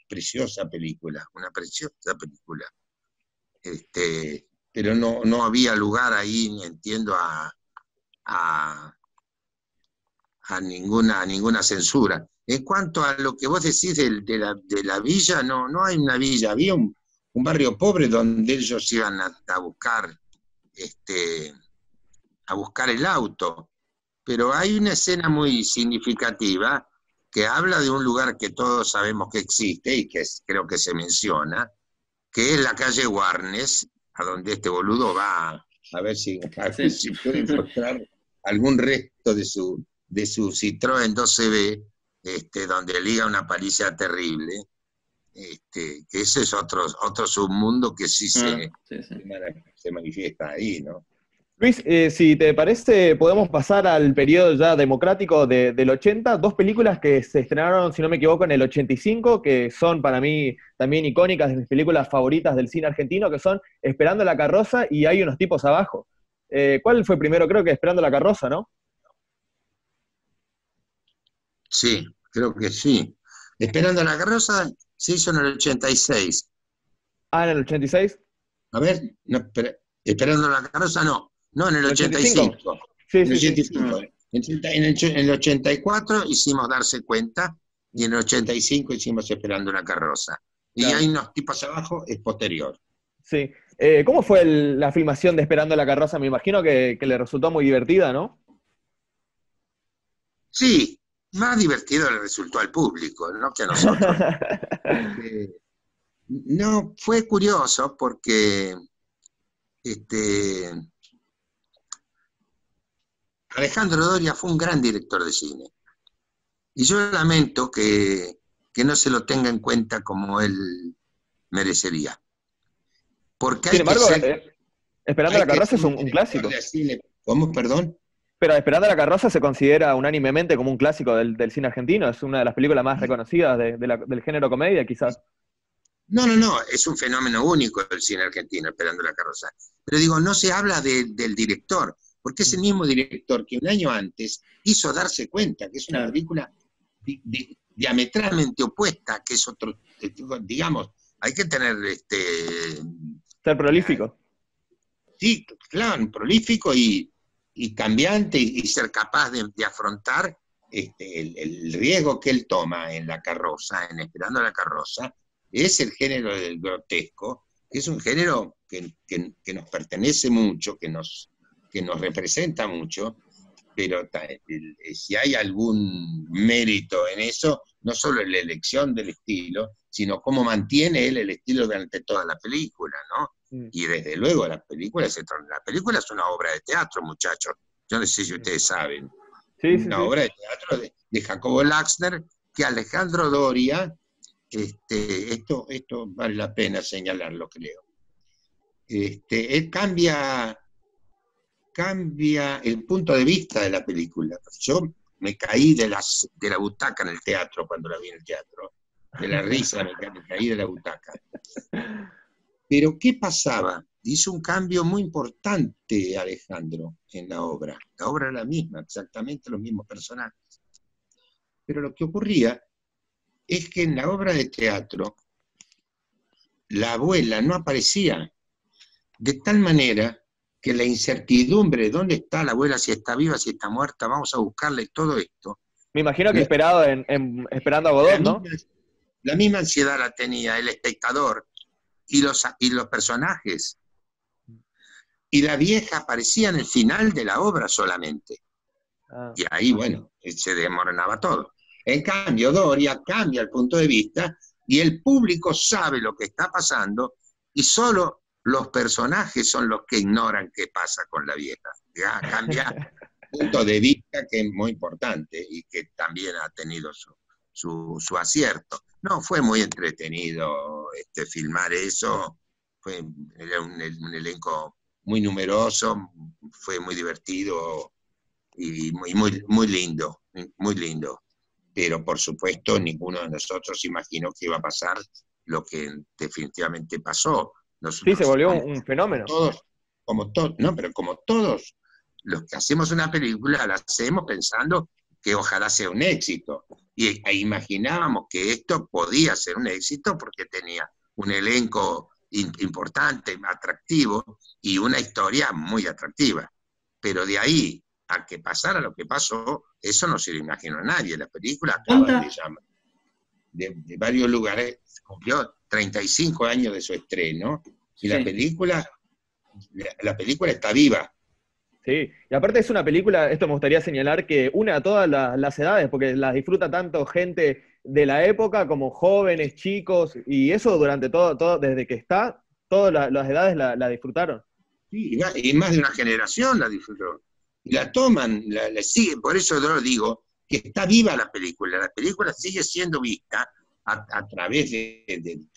Speaker 2: preciosa película, una preciosa película. Este, pero no, no había lugar ahí, entiendo, a, a, ninguna, ninguna censura. En cuanto a lo que vos decís de, la, de la, villa, no, no hay una villa, había un, barrio pobre donde ellos iban a, buscar este, a buscar el auto. Pero hay una escena muy significativa que habla de un lugar que todos sabemos que existe y que creo que se menciona, que es la calle Warnes, a donde este boludo va a ver si, puede encontrar algún resto de su, de su Citroën 12B, este, donde liga una paliza terrible. Este, que ese es otro, otro submundo que sí, se, ah, se manifiesta ahí, ¿no?
Speaker 3: Luis, eh, si te parece, podemos pasar al periodo ya democrático del 80, dos películas que se estrenaron, si no me equivoco, en el 85, que son para mí también icónicas de mis películas favoritas del cine argentino, que son Esperando la carroza y Hay unos tipos abajo. Eh, ¿Cuál fue primero? Creo que Esperando la carroza, ¿no?
Speaker 2: Sí, creo que sí. Esperando la carroza se hizo en el 86.
Speaker 3: Ah, en el 86.
Speaker 2: A ver, no, esperando la carroza no, no, en el 85. Sí, sí, sí, En, el, 84 hicimos darse cuenta y en el 85 hicimos esperando la carroza. Y hay unos tipos abajo, es posterior.
Speaker 3: Sí. Eh, ¿Cómo fue la filmación de Esperando la carroza? Me imagino que, le resultó muy divertida, ¿no?
Speaker 2: Sí, más divertido le resultó al público, no que a nosotros. no, fue curioso porque este, Alejandro Doria fue un gran director de cine. Y yo lamento que, no se lo tenga en cuenta como él merecería. Porque Sin embargo,
Speaker 3: eh, Esperando la carroza es un, clásico.
Speaker 2: ¿Cómo? Perdón.
Speaker 3: Pero Esperando la carroza se considera unánimemente como un clásico del, cine argentino. Es una de las películas más reconocidas del género comedia, quizás.
Speaker 2: No, no, no, es un fenómeno único del cine argentino, Esperando la carroza. Pero digo, no se habla del director, porque es el mismo director que un año antes hizo darse cuenta que es una película diametralmente opuesta, que es otro, digamos, hay que tener este
Speaker 3: ser prolífico.
Speaker 2: Sí, claro, prolífico y, cambiante y, ser capaz de, afrontar este, el, riesgo que él toma en la carroza, en Esperando la carroza, es el género del grotesco, que es un género que, nos pertenece mucho, que nos, que nos representa mucho, pero si hay algún mérito en eso, no solo en la elección del estilo, sino cómo mantiene él el estilo durante toda la película, ¿no? Mm. Y desde luego la película, es, la película es una obra de teatro, muchachos. Yo no sé si ustedes saben. una obra de teatro de, Jacobo Laxner, que Alejandro Doria, este, esto, esto vale la pena señalarlo, creo. Este, él cambia, cambia el punto de vista de la película. Yo me caí de, las, de la butaca en el teatro cuando la vi en el teatro de la risa, me, caí de la butaca. Pero, ¿qué pasaba? Hizo un cambio muy importante Alejandro en la obra. La obra era la misma, exactamente los mismos personajes. Pero lo que ocurría es que en la obra de teatro la abuela no aparecía, de tal manera que la incertidumbre, ¿dónde está la abuela? Si está viva, si está muerta, vamos a buscarle todo esto.
Speaker 3: Me imagino que esperado en, esperando a Godot, ¿no?
Speaker 2: La misma ansiedad la tenía el espectador y los, y los personajes. Y la vieja aparecía en el final de la obra solamente. Ah. Y ahí, bueno, se desmoronaba todo. En cambio, Doria cambia el punto de vista y el público sabe lo que está pasando y solo los personajes son los que ignoran qué pasa con la vieja. Ya cambia punto de vista que es muy importante y que también ha tenido su, su, acierto. No, fue muy entretenido este, filmar eso, fue, era un, elenco muy numeroso, fue muy divertido y muy, muy, muy lindo, muy lindo. Pero por supuesto ninguno de nosotros imaginó que iba a pasar lo que definitivamente pasó.
Speaker 3: sí, se volvió un fenómeno.
Speaker 2: Todos, como todos, no, pero como todos los que hacemos una película, la hacemos pensando que ojalá sea un éxito y e imaginábamos que esto podía ser un éxito porque tenía un elenco importante, atractivo y una historia muy atractiva. Pero de ahí a que pasara lo que pasó, eso no se lo imaginó a nadie. La película acaba de, de, varios lugares, cumplió 35 años de su estreno y la película la película está viva,
Speaker 3: Sí, y aparte es una película, esto me gustaría señalar, que une a todas las, edades, porque las disfruta tanto gente de la época como jóvenes, chicos, y eso durante todo, todo desde que está, todas las edades la, disfrutaron.
Speaker 2: Sí, y más de una generación la disfrutó. Y la toman, la, siguen, por eso yo digo que está viva la película, la película sigue siendo vista a, través de,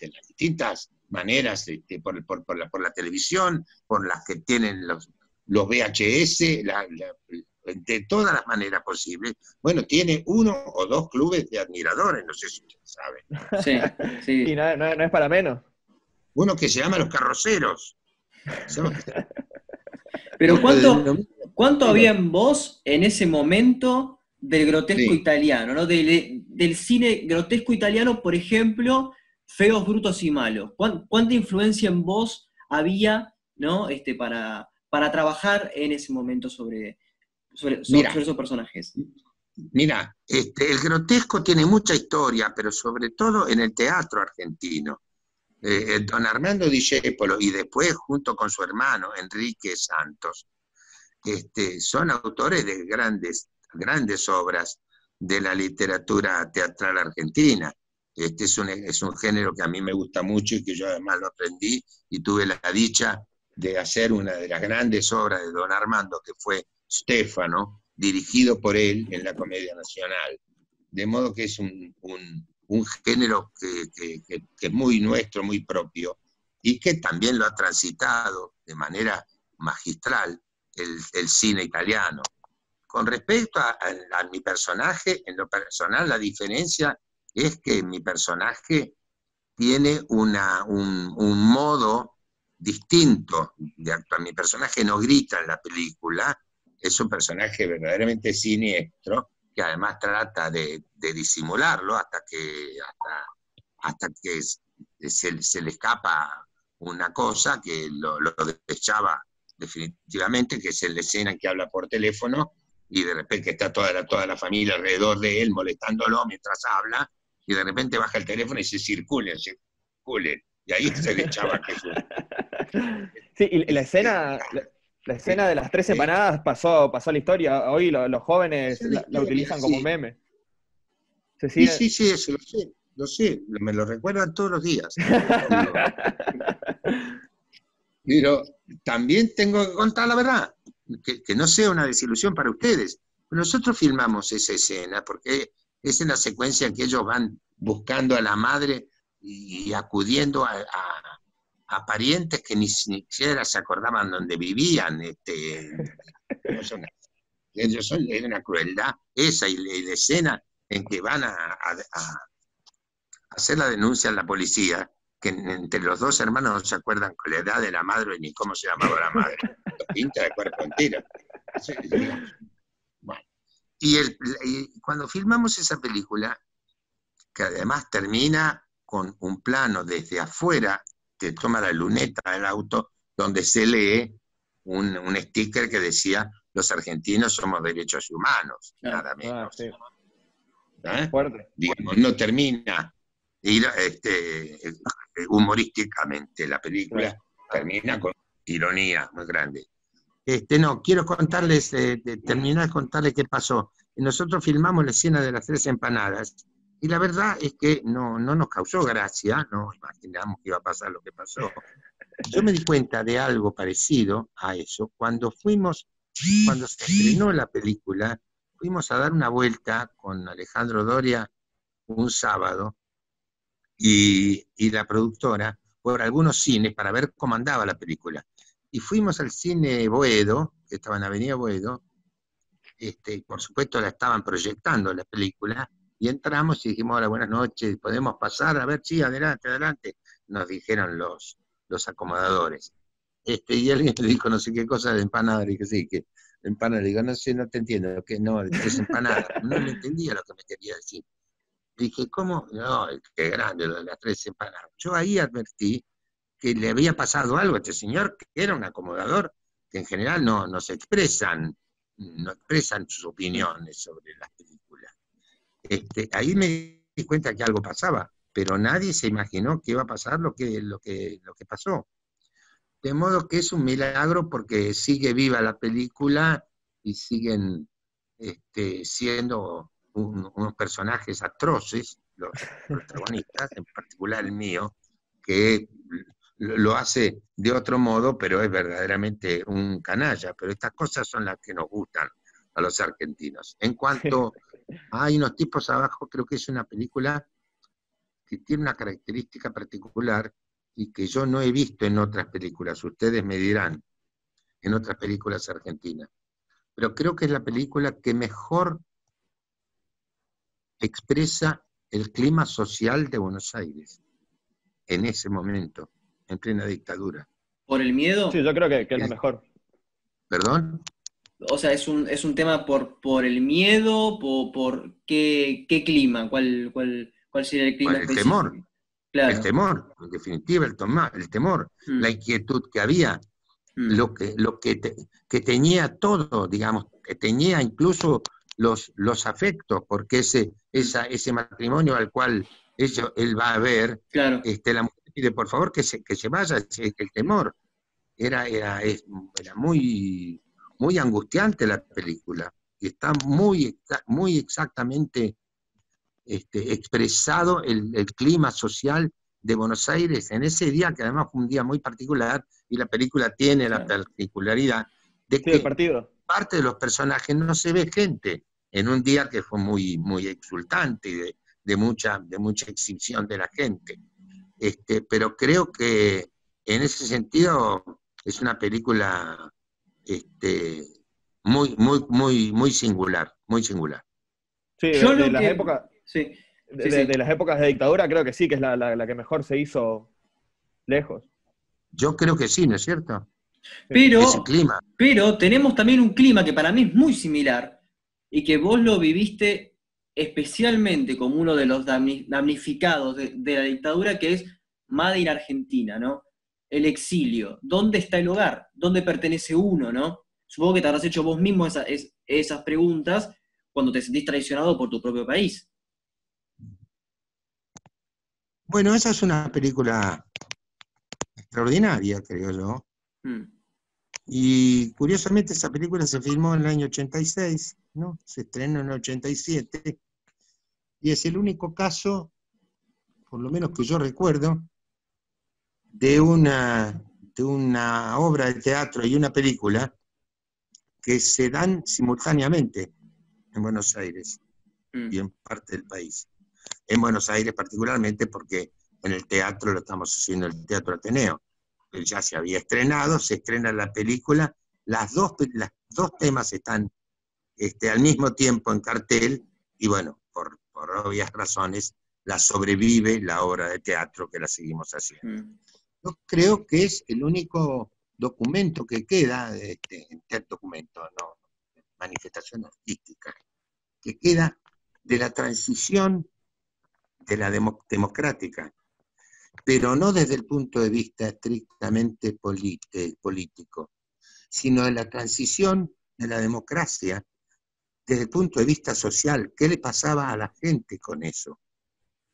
Speaker 2: las distintas maneras, este, por, por, la, por la televisión, por las que tienen los, los VHS, de todas las maneras posibles. Bueno, tiene uno o dos clubes de admiradores, no sé si ustedes saben.
Speaker 3: Sí, sí. Y no, es para menos.
Speaker 2: Uno que se llama Los Carroceros.
Speaker 1: Pero ¿cuánto, ¿cuánto había en vos en ese momento del grotesco italiano, ¿no? Del, cine grotesco italiano, por ejemplo, Feos, Brutos y Malos. ¿Cuánta influencia en vos había, ¿no? Este, para, para trabajar en ese momento sobre, sobre, esos personajes?
Speaker 2: Mira, este, el grotesco tiene mucha historia, pero sobre todo en el teatro argentino. Eh, don Armando Discepolo y después junto con su hermano Enrique Santos, este, son autores de grandes, grandes obras de la literatura teatral argentina. Este es un, es un género que a mí me gusta mucho y que yo además lo aprendí y tuve la dicha de hacer una de las grandes obras de don Armando, que fue Stefano, dirigido por él en la Comedia Nacional. De modo que es un, un, género que, que, es muy nuestro, muy propio, y que también lo ha transitado de manera magistral el, cine italiano. Con respecto a, mi personaje, en lo personal la diferencia es que mi personaje tiene una, un, un, modo distinto de actuar. Mi personaje no grita en la película, es un personaje verdaderamente siniestro, que además trata de, disimularlo hasta que, hasta, que se, le escapa una cosa que lo, lo desechaba definitivamente, que es la escena en que habla por teléfono y de repente está toda la, toda la familia alrededor de él molestándolo mientras habla y de repente baja el teléfono y se circule, circule. Y ahí se le echaba Jesús.
Speaker 3: Sí, y la escena, la, escena de las tres empanadas pasó, pasó a la historia. Hoy los jóvenes la, utilizan como meme.
Speaker 2: Sí, sí, sí, eso lo sé, lo sé, me lo recuerdan todos los días. Pero también tengo que contar la verdad, que, no sea una desilusión para ustedes. Nosotros filmamos esa escena porque es en la secuencia en que ellos van buscando a la madre y, acudiendo a, parientes que ni siquiera se acordaban dónde vivían. Este, ellos son, es una crueldad esa y, la escena en que van a, a hacer la denuncia a la policía que entre los dos hermanos no se acuerdan con la edad de la madre ni cómo se llamaba la madre. Pinta de cuerpo entero. y, cuando filmamos esa película, que además termina con un plano desde afuera, que toma la luneta del auto, donde se lee un, un sticker que decía, los argentinos somos derechos humanos, nada menos. Ah, ¿Eh? Digamos, no termina este, humorísticamente la película termina con ironía muy grande. Este, no, quiero contarles, eh, terminar de contarles qué pasó. Nosotros filmamos la escena de las tres empanadas y la verdad es que no, no nos causó gracia, no imaginamos que iba a pasar lo que pasó. Yo me di cuenta de algo parecido a eso cuando fuimos, cuando se estrenó la película, fuimos a dar una vuelta con Alejandro Doria un sábado y, la productora por algunos cines para ver cómo andaba la película. Y fuimos al cine Boedo, que estaba en Avenida Boedo, este, por supuesto la estaban proyectando la película, y entramos y dijimos, hola, buenas noches, ¿podemos pasar? A ver, sí, adelante, adelante, nos dijeron los, los acomodadores. Este, y alguien le dijo no sé qué cosa de empanada, le dije, sí, que empanada, le digo, no sé, no te entiendo, que no, es empanada, no le entendía lo que me quería decir. Dije, ¿cómo? No, qué grande lo de las tres empanadas. Yo ahí advertí que le había pasado algo a este señor, que era un acomodador, que en general no, no se expresan, no expresan sus opiniones sobre las películas. Este, ahí me di cuenta que algo pasaba, pero nadie se imaginó que iba a pasar lo que, lo que, lo que pasó. De modo que es un milagro porque sigue viva la película y siguen este, siendo unos personajes atroces, los protagonistas, en particular el mío, que lo hace de otro modo, pero es verdaderamente un canalla. Pero estas cosas son las que nos gustan a los argentinos. En cuanto a hay unos tipos abajo, creo que es una película que tiene una característica particular y que yo no he visto en otras películas. Ustedes me dirán, en otras películas argentinas. Pero creo que es la película que mejor expresa el clima social de Buenos Aires en ese momento, en plena dictadura.
Speaker 1: ¿Por el miedo?
Speaker 3: Sí, yo creo que, es lo mejor.
Speaker 2: ¿Perdón?
Speaker 1: O sea, es un, es un tema por, por el miedo, por, por qué, qué, clima, cuál, cuál, cuál sería el clima.
Speaker 2: el temor. El temor, en definitiva, el, el temor, mm. la inquietud que había, mm. lo que, lo que, que tenía todo, digamos, que tenía incluso los, los afectos, porque ese, esa, ese matrimonio al cual él va a ver,
Speaker 1: claro.
Speaker 2: este, la mujer pide por favor que se, que se vaya, el temor. Era, era, era muy, muy angustiante la película y está muy, muy exactamente este, expresado el, clima social de Buenos Aires en ese día, que además fue un día muy particular, y la película tiene la particularidad de que parte de los personajes no se ve gente en un día que fue muy, muy exultante y de, mucha, de mucha exhibición de la gente. Este, pero creo que en ese sentido es una película este, muy, muy, muy, muy singular, muy singular.
Speaker 3: Sí, de, las épocas. de, las épocas de dictadura creo que sí, que es la, que mejor se hizo lejos.
Speaker 2: Yo creo que sí, ¿no es cierto?
Speaker 1: Pero, clima. pero tenemos también un clima que para mí es muy similar y que vos lo viviste especialmente como uno de los damnificados de, de la dictadura, que es Made Argentina, ¿no? El exilio, ¿dónde está el hogar? ¿Dónde pertenece uno, no? Supongo que te habrás hecho vos mismo esas preguntas cuando te sentís traicionado por tu propio país.
Speaker 2: Bueno, esa es una película extraordinaria, creo yo. Hmm. Y curiosamente esa película se filmó en el año 86, ¿no? Se estrenó en el 87. Y es el único caso, por lo menos que yo recuerdo, de una, de una obra de teatro y una película que se dan simultáneamente en Buenos Aires mm. y en parte del país. En Buenos Aires particularmente porque en el teatro lo estamos haciendo el Teatro Ateneo. Ya se había estrenado, se estrena la película, las dos, las dos temas están este, al mismo tiempo en cartel y bueno, por, por obvias razones, la sobrevive la obra de teatro que la seguimos haciendo. Mm. Creo que es el único documento que queda, este, documento, no, manifestación artística, que queda de la transición de la democrática, pero no desde el punto de vista estrictamente político, sino de la transición de la democracia desde el punto de vista social. ¿Qué le pasaba a la gente con eso?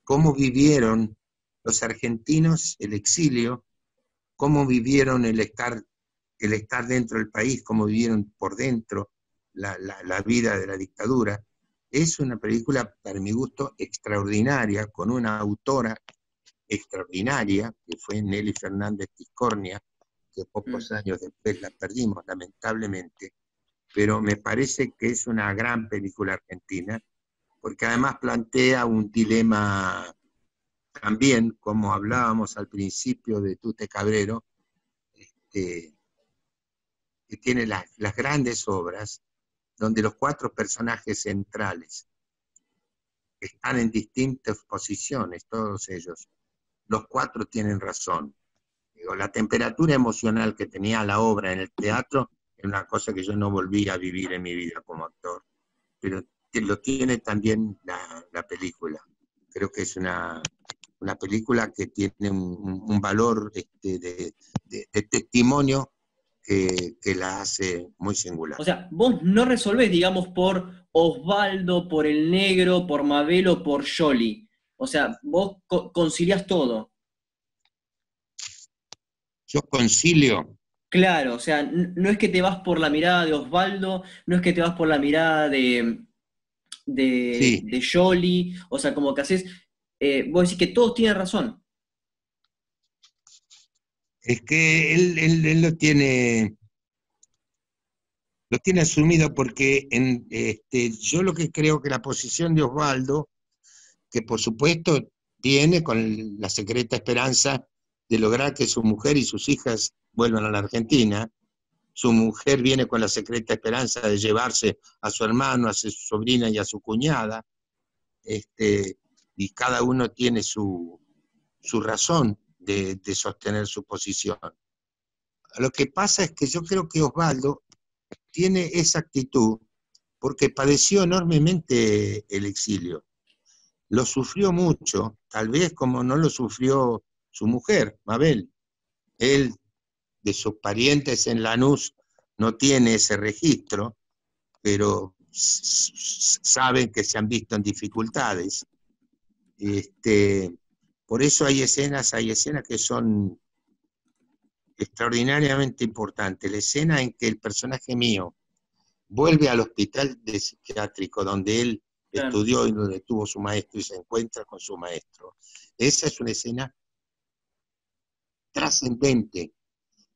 Speaker 2: ¿Cómo vivieron los argentinos el exilio, cómo vivieron el estar, el estar dentro del país, cómo vivieron por dentro la, vida de la dictadura. Es una película, para mi gusto, extraordinaria, con una autora extraordinaria, que fue Nelly Fernández Tiscornia, que pocos mm. años después la perdimos, lamentablemente, pero me parece que es una gran película argentina, porque además plantea un dilema también, como hablábamos al principio de Tute Cabrero, este, que tiene las, grandes obras, donde los cuatro personajes centrales están en distintas posiciones, todos ellos. Los cuatro tienen razón. la temperatura emocional que tenía la obra en el teatro es una cosa que yo no volví a vivir en mi vida como actor, pero lo tiene también la película. Creo que es una, una película que tiene un, valor este, de, testimonio que, la hace muy singular.
Speaker 1: O sea, vos no resolvés, digamos, por Osvaldo, por el negro, por Mabel por Jolly. O sea, vos conciliás todo.
Speaker 2: Yo concilio.
Speaker 1: Claro, o sea, no es que te vas por la mirada de Osvaldo, no es que te vas por la mirada de, de, de Jolly, o sea, como que haces eh, vos decís que todos tienen razón.
Speaker 2: Es que él, lo tiene lo tiene asumido porque en, este, yo lo que creo que la posición de Osvaldo, que por supuesto tiene con la secreta esperanza de lograr que su mujer y sus hijas vuelvan a la Argentina, su mujer viene con la secreta esperanza de llevarse a su hermano, a su sobrina y a su cuñada, este, y cada uno tiene su, razón de, sostener su posición. Lo que pasa es que yo creo que Osvaldo tiene esa actitud porque padeció enormemente el exilio. Lo sufrió mucho, tal vez como no lo sufrió su mujer, Mabel. Él, de sus parientes en Lanús, no tiene ese registro, pero saben que se han visto en dificultades. Este, por eso hay escenas, hay escenas que son extraordinariamente importantes. La escena en que el personaje mío vuelve al hospital de psiquiátrico donde él estudió y donde tuvo su maestro y se encuentra con su maestro. Esa es una escena trascendente,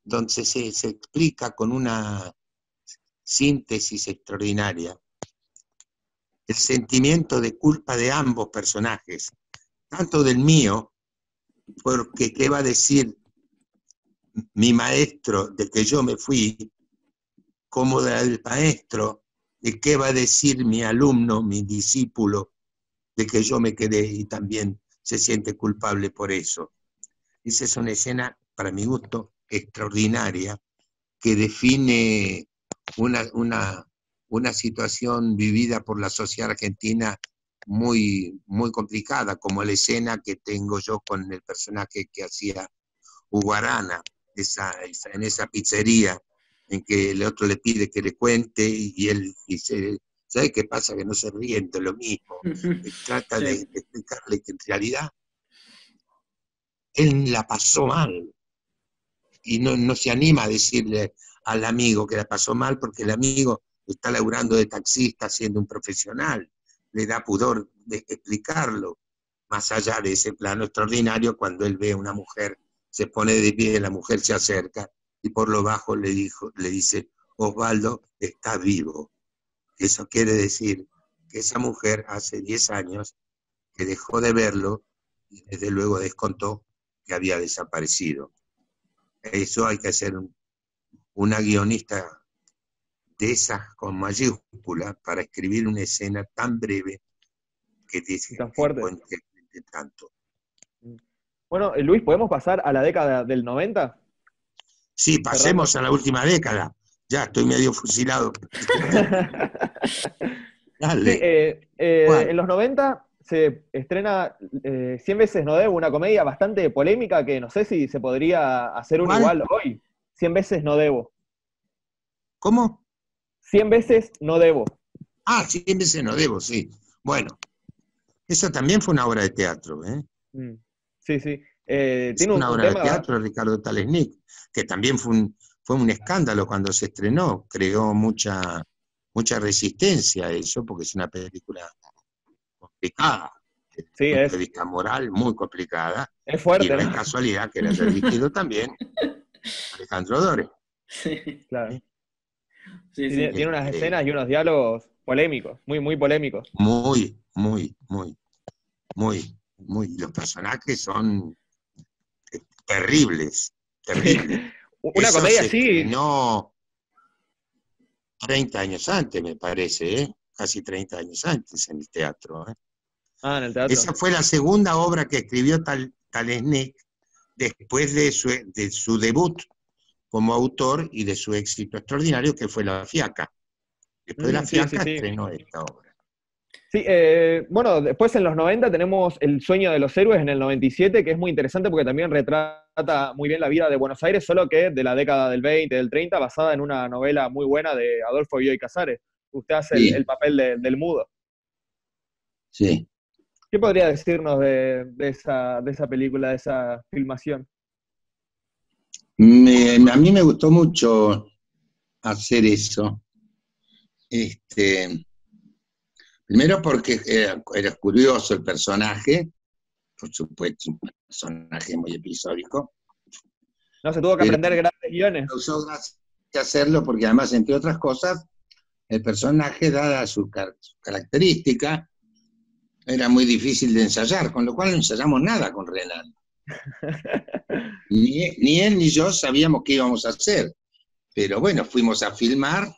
Speaker 2: donde se, se explica con una síntesis extraordinaria el sentimiento de culpa de ambos personajes, tanto del mío, porque qué va a decir mi maestro de que yo me fui, como del maestro de qué va a decir mi alumno, mi discípulo, de que yo me quedé y también se siente culpable por eso. Esa es una escena, para mi gusto, extraordinaria, que define una, una, una situación vivida por la sociedad argentina muy, muy complicada, como la escena que tengo yo con el personaje que hacía Uguarana, esa, en esa pizzería, en que el otro le pide que le cuente y, él dice, ¿sabe qué pasa? Que no se ríen de lo mismo. Trata de, explicarle que en realidad él la pasó mal y no, no se anima a decirle al amigo que la pasó mal porque el amigo está laburando de taxista siendo un profesional, le da pudor de explicarlo, más allá de ese plano extraordinario cuando él ve a una mujer, se pone de pie, la mujer se acerca y por lo bajo le, dijo, le dice, Osvaldo está vivo. Eso quiere decir que esa mujer hace 10 años que dejó de verlo y desde luego descontó que había desaparecido. Eso hay que hacer una guionista de esas con mayúscula para escribir una escena tan breve que dice
Speaker 3: tan fuerte. tanto. Bueno, eh, Luis, ¿podemos pasar a la década del 90?
Speaker 2: Sí, pasemos a la última década. Ya, estoy medio fusilado.
Speaker 3: Dale. Eh, eh, en los 90 se estrena 100 veces no debo, una comedia bastante polémica que no sé si se podría hacer un igual hoy. 100 veces no debo.
Speaker 2: ¿Cómo?
Speaker 3: 100 veces no debo.
Speaker 2: Ah, 100 veces no debo, sí. Bueno, esa también fue una obra de teatro, ¿eh?
Speaker 3: Mm, sí, sí.
Speaker 2: Eh, tiene una obra de teatro de Ricardo Talesnik, que también fue un, fue un escándalo cuando se estrenó, creó mucha, mucha resistencia a eso, porque es una película complicada.
Speaker 3: Sí,
Speaker 2: una es. moral muy complicada.
Speaker 3: Es fuerte. Y
Speaker 2: la casualidad que era dirigido también Alejandro Dore.
Speaker 3: Sí, claro tiene, unas escenas y unos diálogos polémicos, muy, muy polémicos.
Speaker 2: Muy, muy, muy, muy, muy. Los personajes son eh, terribles, terribles.
Speaker 3: Una comedia así.
Speaker 2: No, 30 años antes, me parece, ¿eh? casi 30 años antes en el teatro. ¿eh?
Speaker 3: Ah, en el teatro.
Speaker 2: Esa fue la segunda obra que escribió Tal, Talesnik después de su, de su debut como autor y de su éxito extraordinario que fue La Fiaca. Después de La mm, Fiaca estrenó esta obra.
Speaker 3: Sí, eh, bueno, después en los 90 tenemos El sueño de los héroes en el 97, que es muy interesante porque también retrata muy bien la vida de Buenos Aires, solo que de la década del 20, del 30, basada en una novela muy buena de Adolfo Bioy Casares. Usted hace el, papel del mudo.
Speaker 2: Sí.
Speaker 3: ¿Qué podría decirnos de, esa, de esa película, de esa filmación?
Speaker 2: A mí me gustó mucho hacer eso. Este, primero porque era, curioso el personaje, por supuesto, un personaje muy episódico.
Speaker 3: No, se tuvo que aprender grandes guiones.
Speaker 2: Que hacerlo porque además, entre otras cosas, el personaje, dada su, característica, era muy difícil de ensayar, con lo cual no ensayamos nada con Renan. Ni, él ni yo sabíamos qué íbamos a hacer. Pero bueno, fuimos a filmar.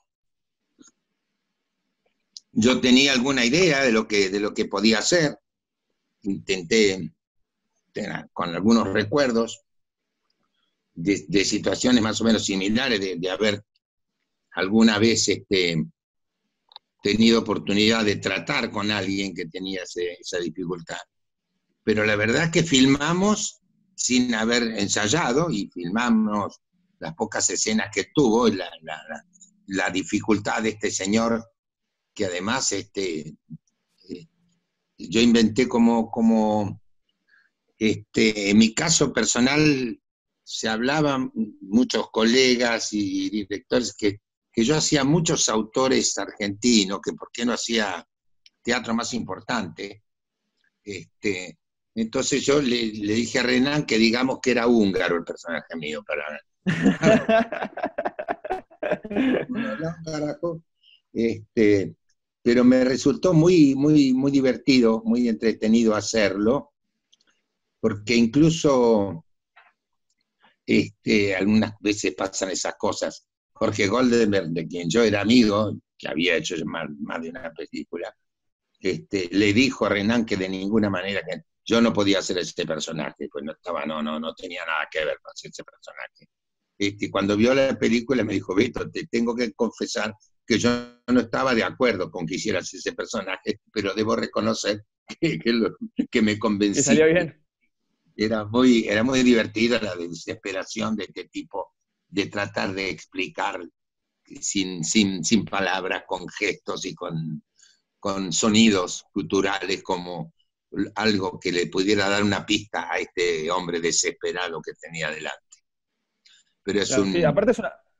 Speaker 2: Yo tenía alguna idea de lo que, de lo que podía hacer. Intenté, con algunos recuerdos de, situaciones más o menos similares, de, haber alguna vez este, tenido oportunidad de tratar con alguien que tenía esa dificultad. Pero la verdad es que filmamos sin haber ensayado y filmamos las pocas escenas que tuvo, la, la, dificultad de este señor, que además este, eh, yo inventé como, como este, en mi caso personal se hablaban muchos colegas y directores que que yo hacía muchos autores argentinos, que por qué no hacía teatro más importante. Este, entonces yo le, dije a Renan que digamos que era húngaro el personaje mío para... este, pero me resultó muy, muy, muy divertido, muy entretenido hacerlo, porque incluso este, algunas veces pasan esas cosas. Jorge Goldenberg, de quien yo era amigo, que había hecho más, de una película, este, le dijo a Renan que de ninguna manera que yo no podía hacer ese personaje, pues no estaba, no, no, no tenía nada que ver con ese personaje. Este, cuando vio la película me dijo, Beto, te tengo que confesar que yo no estaba de acuerdo con que hicieras ese personaje, pero debo reconocer que, que, me convencí.
Speaker 3: salió bien?
Speaker 2: Era muy, era muy divertida la desesperación de este tipo de tratar de explicar sin, sin, sin palabras, con gestos y con, con sonidos culturales como algo que le pudiera dar una pista a este hombre desesperado que tenía delante. Pero es un...
Speaker 3: aparte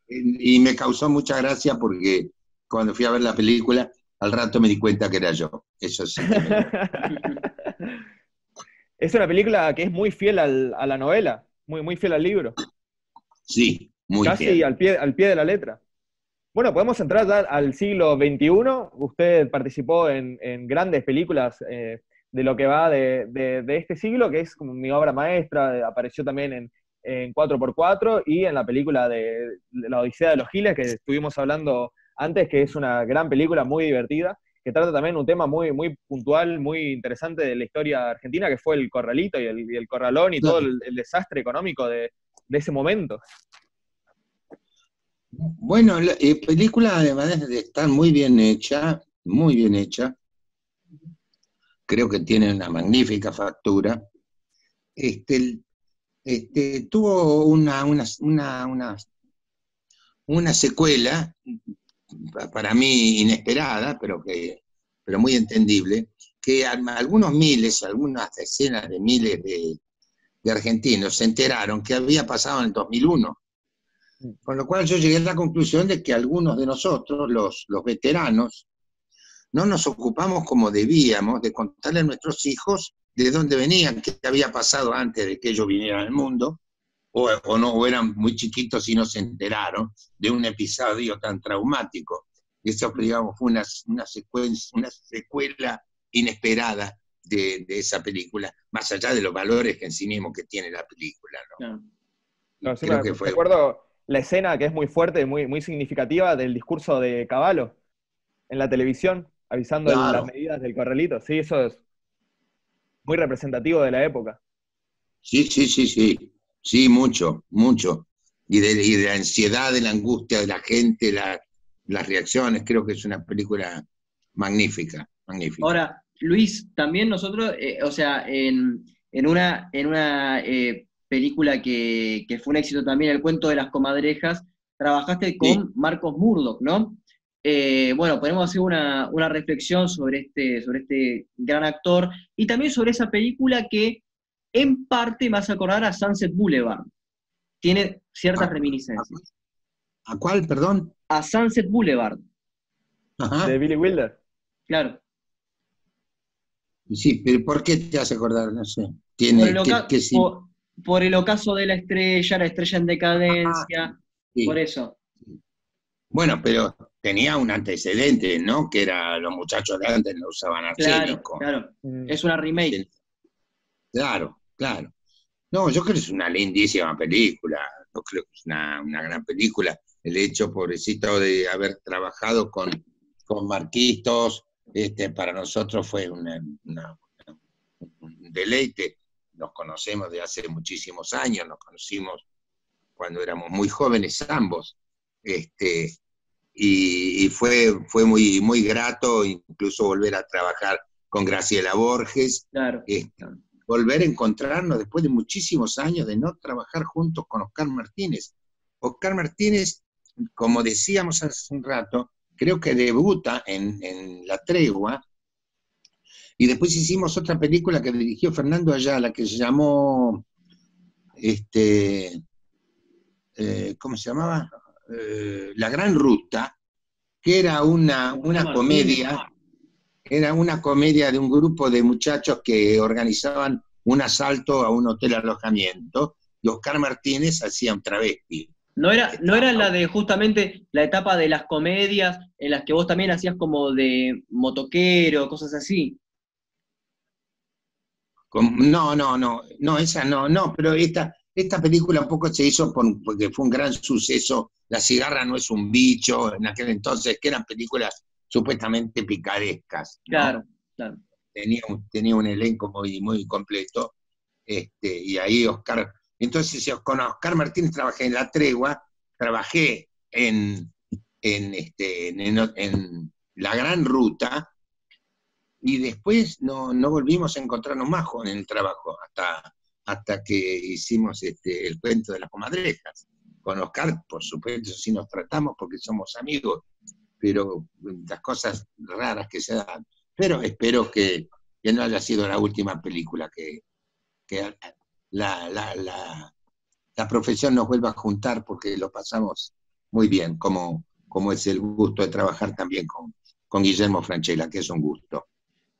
Speaker 2: Y me causó mucha gracia porque cuando fui a ver la película, al rato me di cuenta que era yo. Eso sí.
Speaker 3: es una película que es muy fiel al, a la novela, muy, muy fiel al libro.
Speaker 2: Sí,
Speaker 3: Casi al pie, al pie de la letra. Bueno, podemos entrar ya al siglo XXI. Usted participó en, grandes películas eh, de lo que va de, este siglo, que es como mi obra maestra. Apareció también en, en 4x4 y en la película de, La Odisea de los Giles, que estuvimos hablando antes, que es una gran película muy divertida, que trata también un tema muy, muy puntual, muy interesante de la historia argentina, que fue el corralito y el, corralón y todo el, desastre económico de, de ese momento.
Speaker 2: Bueno, la eh, película además de estar muy bien hecha, muy bien hecha, creo que tiene una magnífica factura. Este, este, tuvo una, una, una, una, secuela, para mí inesperada, pero, que, pero muy entendible, que algunos miles, algunas decenas de miles de, de argentinos se enteraron que había pasado en el 2001 con lo cual yo llegué a la conclusión de que algunos de nosotros, los, los veteranos, no nos ocupamos como debíamos de contarle a nuestros hijos de dónde venían, qué había pasado antes de que ellos vinieran al mundo, o, o no, o eran muy chiquitos y no se enteraron de un episodio tan traumático. Y eso, digamos, fue una, una, secuencia, una secuela inesperada de, de, esa película, más allá de los valores que en sí mismo que tiene la película. ¿no?
Speaker 3: No, Creo que fue la escena que es muy fuerte, muy, muy significativa del discurso de Caballo en la televisión, avisando las medidas del corralito. Sí, eso es muy representativo de la época.
Speaker 2: Sí, sí, sí, sí. Sí, mucho, mucho. Y de, la ansiedad, de la angustia de la gente, las reacciones. Creo que es una película magnífica, magnífica.
Speaker 1: Ahora, Luis, también nosotros, eh, o sea, en, una, en una eh, película que, fue un éxito también, El cuento de las comadrejas, trabajaste con Marcos Murdoch, ¿no? Eh, bueno, podemos hacer una, reflexión sobre este, sobre este gran actor y también sobre esa película que en parte me hace acordar a Sunset Boulevard. Tiene ciertas reminiscencias.
Speaker 2: ¿A cuál, perdón?
Speaker 1: A Sunset Boulevard.
Speaker 3: De Billy Wilder.
Speaker 1: Claro.
Speaker 2: Sí, pero ¿por qué te hace acordar? No sé. Tiene
Speaker 1: que, por el ocaso de la estrella, la estrella en decadencia, por eso.
Speaker 2: Bueno, pero tenía un antecedente, ¿no? Que era los muchachos de antes no usaban arsénico.
Speaker 1: Claro, claro. Es una remake.
Speaker 2: Claro, claro. No, yo creo que es una lindísima película. Yo creo que es una, gran película. El hecho, pobrecito, de haber trabajado con, con Marquitos, este, para nosotros fue un deleite nos conocemos de hace muchísimos años, nos conocimos cuando éramos muy jóvenes ambos. Este, y, fue, fue muy, muy grato incluso volver a trabajar con Graciela Borges.
Speaker 4: Claro.
Speaker 2: volver a encontrarnos después de muchísimos años de no trabajar juntos con Oscar Martínez. Oscar Martínez, como decíamos hace un rato, creo que debuta en, en La Tregua, y después hicimos otra película que dirigió Fernando Ayala, que se llamó, este, eh, ¿cómo se llamaba? Eh, La Gran Ruta, que era una, una comedia, era una comedia de un grupo de muchachos que organizaban un asalto a un hotel alojamiento, y Oscar Martínez hacía un travesti.
Speaker 4: ¿No era, ¿No era la de justamente la etapa de las comedias en las que vos también hacías como de motoquero, cosas así?
Speaker 2: No, no, no, no, esa no, no, pero esta, esta película un poco se hizo porque fue un gran suceso. La cigarra no es un bicho, en aquel entonces, que eran películas supuestamente picarescas.
Speaker 4: Claro, claro.
Speaker 2: Tenía un, tenía un elenco muy, muy completo. Este, y ahí Oscar. Entonces, con Oscar Martínez trabajé en La Tregua, trabajé en, en, este, en La Gran Ruta, y después no, no volvimos a encontrarnos más en el trabajo, hasta hasta que hicimos este, el cuento de las comadrejas. Con Oscar, por supuesto, sí nos tratamos porque somos amigos, pero las cosas raras que se dan. Pero espero que, no haya sido la última película, que, la, la, profesión nos vuelva a juntar porque lo pasamos muy bien, como, como es el gusto de trabajar también con, con Guillermo Franchella, que es un gusto.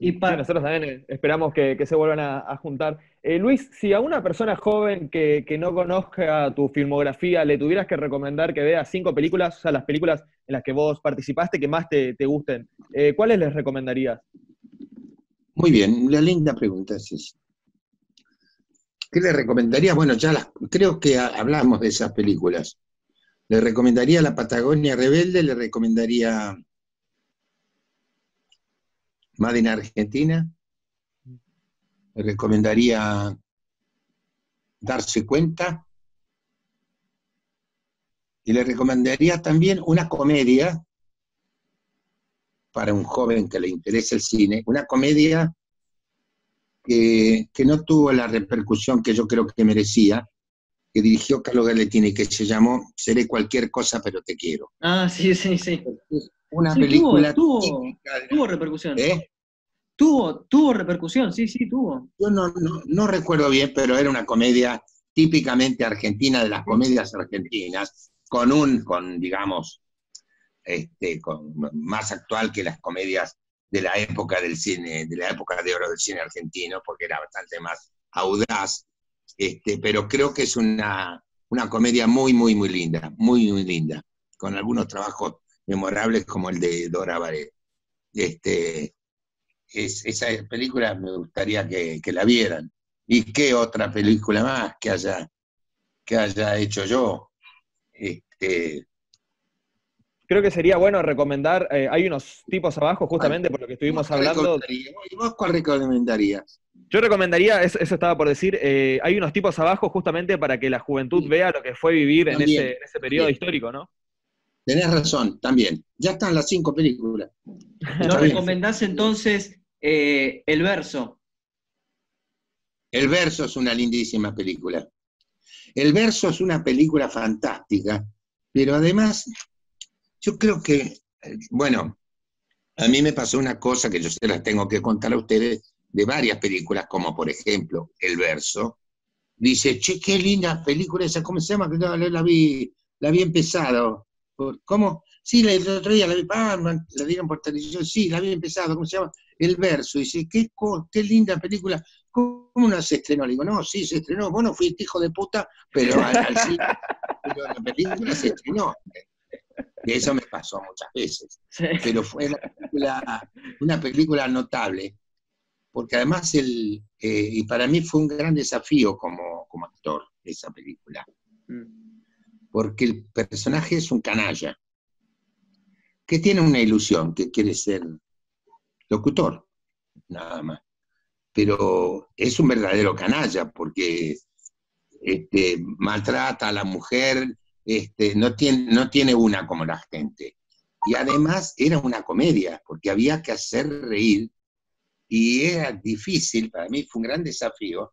Speaker 3: Y para... nosotros también eh, esperamos que, se vuelvan a, juntar. Eh, Luis, si a una persona joven que, no conozca tu filmografía le tuvieras que recomendar que vea cinco películas, o sea, las películas en las que vos participaste que más te, gusten, eh, ¿cuáles les recomendarías?
Speaker 2: Muy bien, la linda pregunta es. ¿Qué le recomendaría? Bueno, ya las, creo que hablamos de esas películas. Le recomendaría La Patagonia Rebelde, le recomendaría Made in Argentina. Recomendaría darse cuenta. Y le recomendaría también una comedia para un joven que le interese el cine, una comedia que, no tuvo la repercusión que yo creo que merecía, que dirigió Carlos Galetini, que se llamó Seré cualquier cosa, pero te quiero.
Speaker 4: Ah, sí, sí, sí
Speaker 2: una película.
Speaker 4: Tuvo, tuvo, repercusión. ¿Eh? Tuvo, tuvo repercusión, sí, sí, tuvo.
Speaker 2: Yo no, no, recuerdo bien, pero era una comedia típicamente argentina de las comedias argentinas, con un, con, digamos, este, con, más actual que las comedias de la época del cine, de la época de oro del cine argentino, porque era bastante más audaz, este, pero creo que es una, una comedia muy, muy, muy linda, muy, muy linda, con algunos trabajos memorables como el de Dora Baret. Este, es, esa película me gustaría que, la vieran. ¿Y qué otra película más que haya, que haya hecho yo? Este,
Speaker 3: Creo que sería bueno recomendar, eh, hay unos tipos abajo justamente por lo que estuvimos hablando.
Speaker 2: ¿Y vos cuál recomendarías?
Speaker 3: Yo recomendaría, eso, estaba por decir, eh, hay unos tipos abajo justamente para que la juventud vea lo que fue vivir en ese, periodo histórico, ¿no?
Speaker 2: Tenés razón, también. Ya están las cinco películas.
Speaker 4: ¿Nos recomendás entonces eh, El verso?
Speaker 2: El verso es una lindísima película. El verso es una película fantástica, pero además yo creo que, bueno, a mí me pasó una cosa que yo se las tengo que contar a ustedes de varias películas, como por ejemplo El verso. Dice, che, qué linda película esa, ¿cómo se llama? Que la vi, la había empezado. ¿Cómo? Sí, el otro la vi, ah, la dieron por televisión, sí, la había empezado, ¿cómo se llama? El verso, dice, qué, qué linda película, ¿cómo no se estrenó? Le digo, no, sí, se estrenó, vos no fuiste hijo de puta, pero, pero la película se estrenó. Y eso me pasó muchas veces. Pero fue una película, notable, porque además, el, eh, y para mí fue un gran desafío como, como actor esa película. Mm porque el personaje es un canalla, que tiene una ilusión, que quiere ser locutor, nada más. Pero es un verdadero canalla, porque este, maltrata a la mujer, este, no, tiene, no tiene una como la gente. y además era una comedia, porque había que hacer reír y era difícil, para mí fue un gran desafío,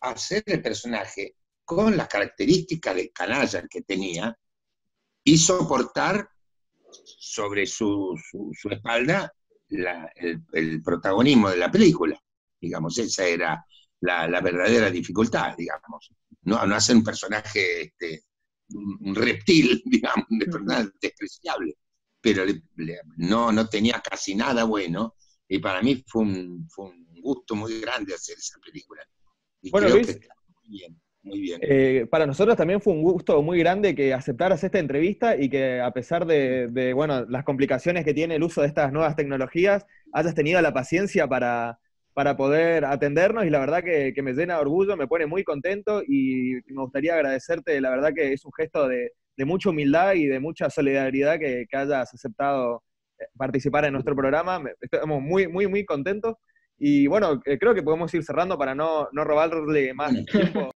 Speaker 2: hacer el personaje con las características de canalla que tenía y soportar sobre su, espalda el, protagonismo de la película. Digamos, esa era la, verdadera dificultad, digamos. No, no hacer un personaje, este, un reptil, digamos, despreciable, pero no, no tenía casi nada bueno y para mí fue un, fue un gusto muy grande hacer esa película. Y
Speaker 3: bueno, creo que muy bien. Muy bien. Eh, para nosotros también fue un gusto muy grande que aceptaras esta entrevista y que a pesar de, bueno, las complicaciones que tiene el uso de estas nuevas tecnologías, hayas tenido la paciencia para, para poder atendernos y la verdad que, me llena de orgullo, me pone muy contento y me gustaría agradecerte, la verdad que es un gesto de, mucha humildad y de mucha solidaridad que, que hayas aceptado participar en nuestro programa. Estamos muy, muy, muy contentos. Y bueno, eh, creo que podemos ir cerrando para no, no robarle más tiempo.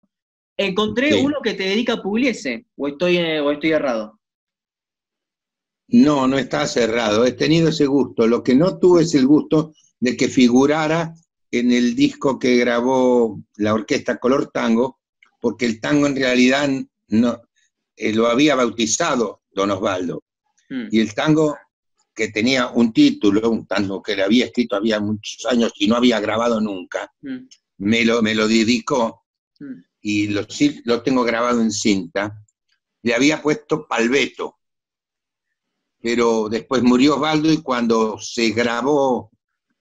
Speaker 4: Encontré uno que te dedica a Pugliese, o estoy, eh, o estoy errado.
Speaker 2: No, no está cerrado. He tenido ese gusto. Lo que no tuve es el gusto de que figurara en el disco que grabó la orquesta Color Tango, porque el tango en realidad no, eh, lo había bautizado Don Osvaldo. Hmm. Y el tango que tenía un título, un tanto que le había escrito había muchos años y no había grabado nunca, mm. me, lo, me lo dedicó mm. Y lo, lo tengo grabado en cinta. Le había puesto Palveto, pero después murió Osvaldo y cuando se grabó,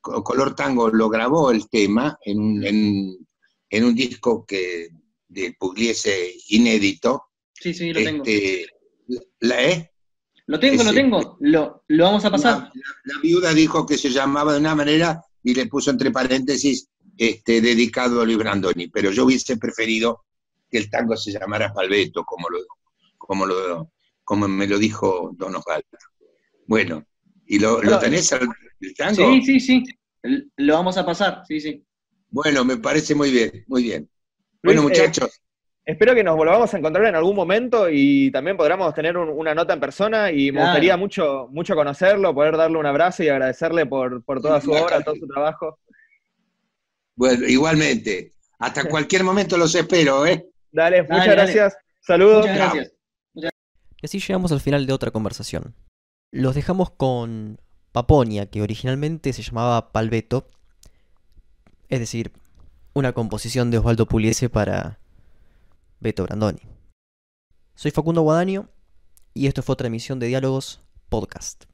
Speaker 2: Color Tango lo grabó el tema en, en, un disco que de Pugliese inédito.
Speaker 4: Sí, sí, lo tengo. Este,
Speaker 2: la, ¿eh?
Speaker 4: Lo tengo, lo tengo. Lo, lo, vamos a pasar.
Speaker 2: La, viuda dijo que se llamaba de una manera y le puso entre paréntesis este, dedicado a Luis Brandoni, pero yo hubiese preferido que el tango se llamara Palveto, como, lo, como, lo, como me lo dijo Don Osvaldo. Bueno, ¿y lo, ¿lo tenés el, tango?
Speaker 4: Sí, sí, sí. Lo vamos a pasar, sí, sí.
Speaker 2: Bueno, me parece muy bien, muy bien. bueno, eh, muchachos.
Speaker 3: Espero que nos volvamos a encontrar en algún momento y también podamos tener una nota en persona y me gustaría mucho, mucho conocerlo, poder darle un abrazo y agradecerle por, toda su obra, todo su trabajo.
Speaker 2: Bueno, igualmente. Hasta cualquier momento los espero, ¿eh?
Speaker 3: Dale, muchas gracias. Saludos.
Speaker 4: Muchas gracias.
Speaker 1: Y así llegamos al final de otra conversación. Los dejamos con Paponia, que originalmente se llamaba Palveto, es decir, una composición de Osvaldo Puliese para Beto Brandoni. Soy Facundo Guadaño y esto fue otra emisión de Diálogos Podcast.